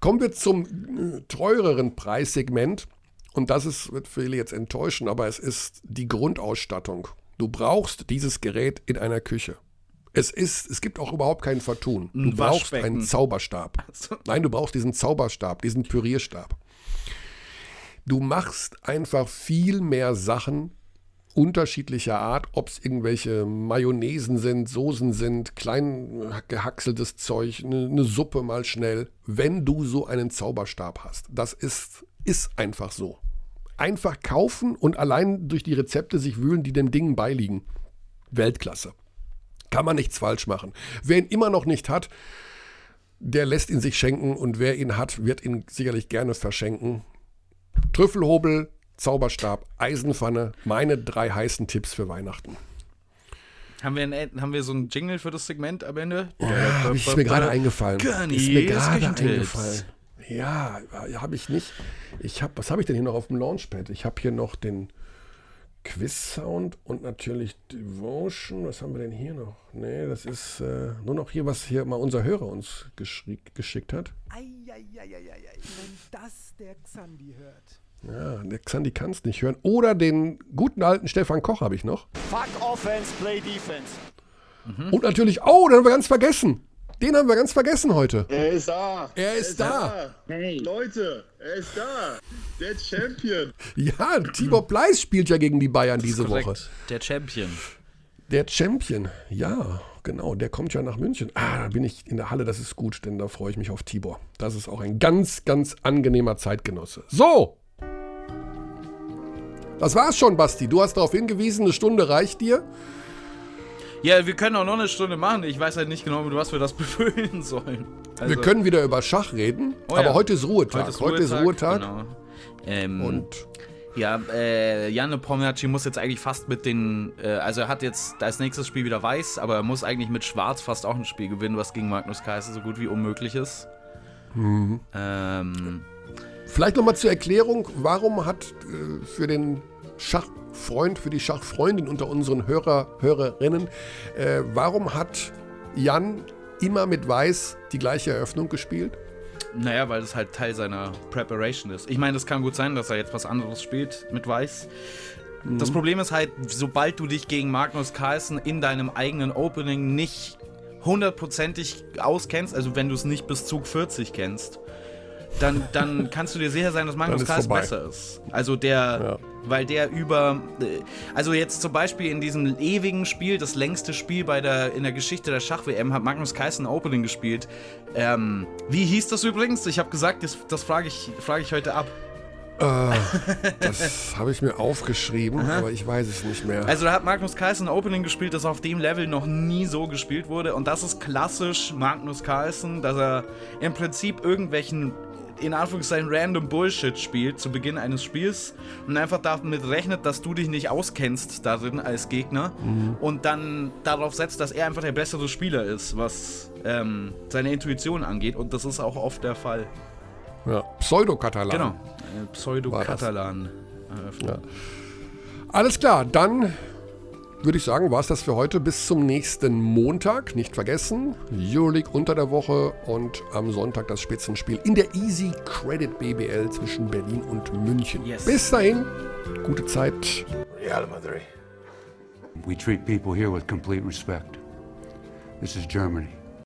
Kommen wir zum äh, teureren Preissegment. Und das ist, wird viele jetzt enttäuschen, aber es ist die Grundausstattung. Du brauchst dieses Gerät in einer Küche. Es ist, es gibt auch überhaupt kein Vertun. Du Ein brauchst einen Zauberstab. Nein, du brauchst diesen Zauberstab, diesen Pürierstab. Du machst einfach viel mehr Sachen unterschiedlicher Art, ob es irgendwelche Mayonnaisen sind, Soßen sind, klein gehackseltes Zeug, eine, eine Suppe mal schnell, wenn du so einen Zauberstab hast. Das ist, ist einfach so einfach kaufen und allein durch die Rezepte sich wühlen, die dem Ding beiliegen. Weltklasse. Kann man nichts falsch machen. Wer ihn immer noch nicht hat, der lässt ihn sich schenken und wer ihn hat, wird ihn sicherlich gerne verschenken. Trüffelhobel, Zauberstab, Eisenpfanne, meine drei heißen Tipps für Weihnachten. Haben wir, ein, haben wir so ein Jingle für das Segment am Ende? Ja, ist mir gerade eingefallen. Ist mir gerade eingefallen. Ja, habe ich nicht. Ich habe, was habe ich denn hier noch auf dem Launchpad? Ich habe hier noch den Quiz-Sound und natürlich Devotion. Was haben wir denn hier noch? Nee, das ist äh, nur noch hier, was hier mal unser Hörer uns geschickt hat. Eieieiei, wenn das der Xandi hört. Ja, der Xandi kann es nicht hören. Oder den guten alten Stefan Koch habe ich noch. Fuck Offense, Play Defense. Mhm. Und natürlich, oh, den haben wir ganz vergessen. Den haben wir ganz vergessen heute. Er ist da. Er ist, er ist da. da. Hey. Leute, er ist da. Der Champion. Ja, Tibor Bleis spielt ja gegen die Bayern diese korrekt. Woche. Der Champion. Der Champion, ja, genau. Der kommt ja nach München. Ah, da bin ich in der Halle, das ist gut, denn da freue ich mich auf Tibor. Das ist auch ein ganz, ganz angenehmer Zeitgenosse. So. Das war's schon, Basti. Du hast darauf hingewiesen, eine Stunde reicht dir. Ja, wir können auch noch eine Stunde machen. Ich weiß halt nicht genau, mit was wir das befüllen sollen. Also, wir können wieder über Schach reden, oh, aber ja. heute ist Ruhetag. Heute ist Ruhetag. Heute ist Ruhetag. Genau. Ähm, Und ja, äh, Janne Pomjaci muss jetzt eigentlich fast mit den, äh, also er hat jetzt als nächstes Spiel wieder weiß, aber er muss eigentlich mit Schwarz fast auch ein Spiel gewinnen, was gegen Magnus Kaiser so gut wie unmöglich ist. Mhm. Ähm, Vielleicht nochmal zur Erklärung, warum hat äh, für den Schach Freund, für die Schachfreundin unter unseren Hörer, Hörerinnen. Äh, warum hat Jan immer mit Weiß die gleiche Eröffnung gespielt? Naja, weil das halt Teil seiner Preparation ist. Ich meine, es kann gut sein, dass er jetzt was anderes spielt mit Weiß. Mhm. Das Problem ist halt, sobald du dich gegen Magnus Carlsen in deinem eigenen Opening nicht hundertprozentig auskennst, also wenn du es nicht bis Zug 40 kennst, dann, dann kannst du dir sicher sein, dass Magnus Carlsen besser ist. Also der, ja. Weil der über, äh, also jetzt zum Beispiel in diesem ewigen Spiel, das längste Spiel bei der, in der Geschichte der Schach-WM, hat Magnus Carlsen Opening gespielt. Ähm, wie hieß das übrigens? Ich habe gesagt, das, das frage ich, frag ich heute ab. Äh, das habe ich mir aufgeschrieben, Aha. aber ich weiß es nicht mehr. Also da hat Magnus Carlsen ein Opening gespielt, das auf dem Level noch nie so gespielt wurde. Und das ist klassisch Magnus Carlsen, dass er im Prinzip irgendwelchen in Anführungszeichen random Bullshit spielt zu Beginn eines Spiels und einfach damit rechnet, dass du dich nicht auskennst darin als Gegner mhm. und dann darauf setzt, dass er einfach der bessere Spieler ist, was ähm, seine Intuition angeht und das ist auch oft der Fall. Ja, Pseudo-Katalan. Genau, äh, Pseudo-Katalan. Ja. Alles klar, dann würde ich sagen, war es das für heute. Bis zum nächsten Montag. Nicht vergessen, Euroleague unter der Woche und am Sonntag das Spitzenspiel in der Easy Credit BBL zwischen Berlin und München. Yes. Bis dahin, gute Zeit. Real Madrid. We treat people here with complete respect. This is Germany.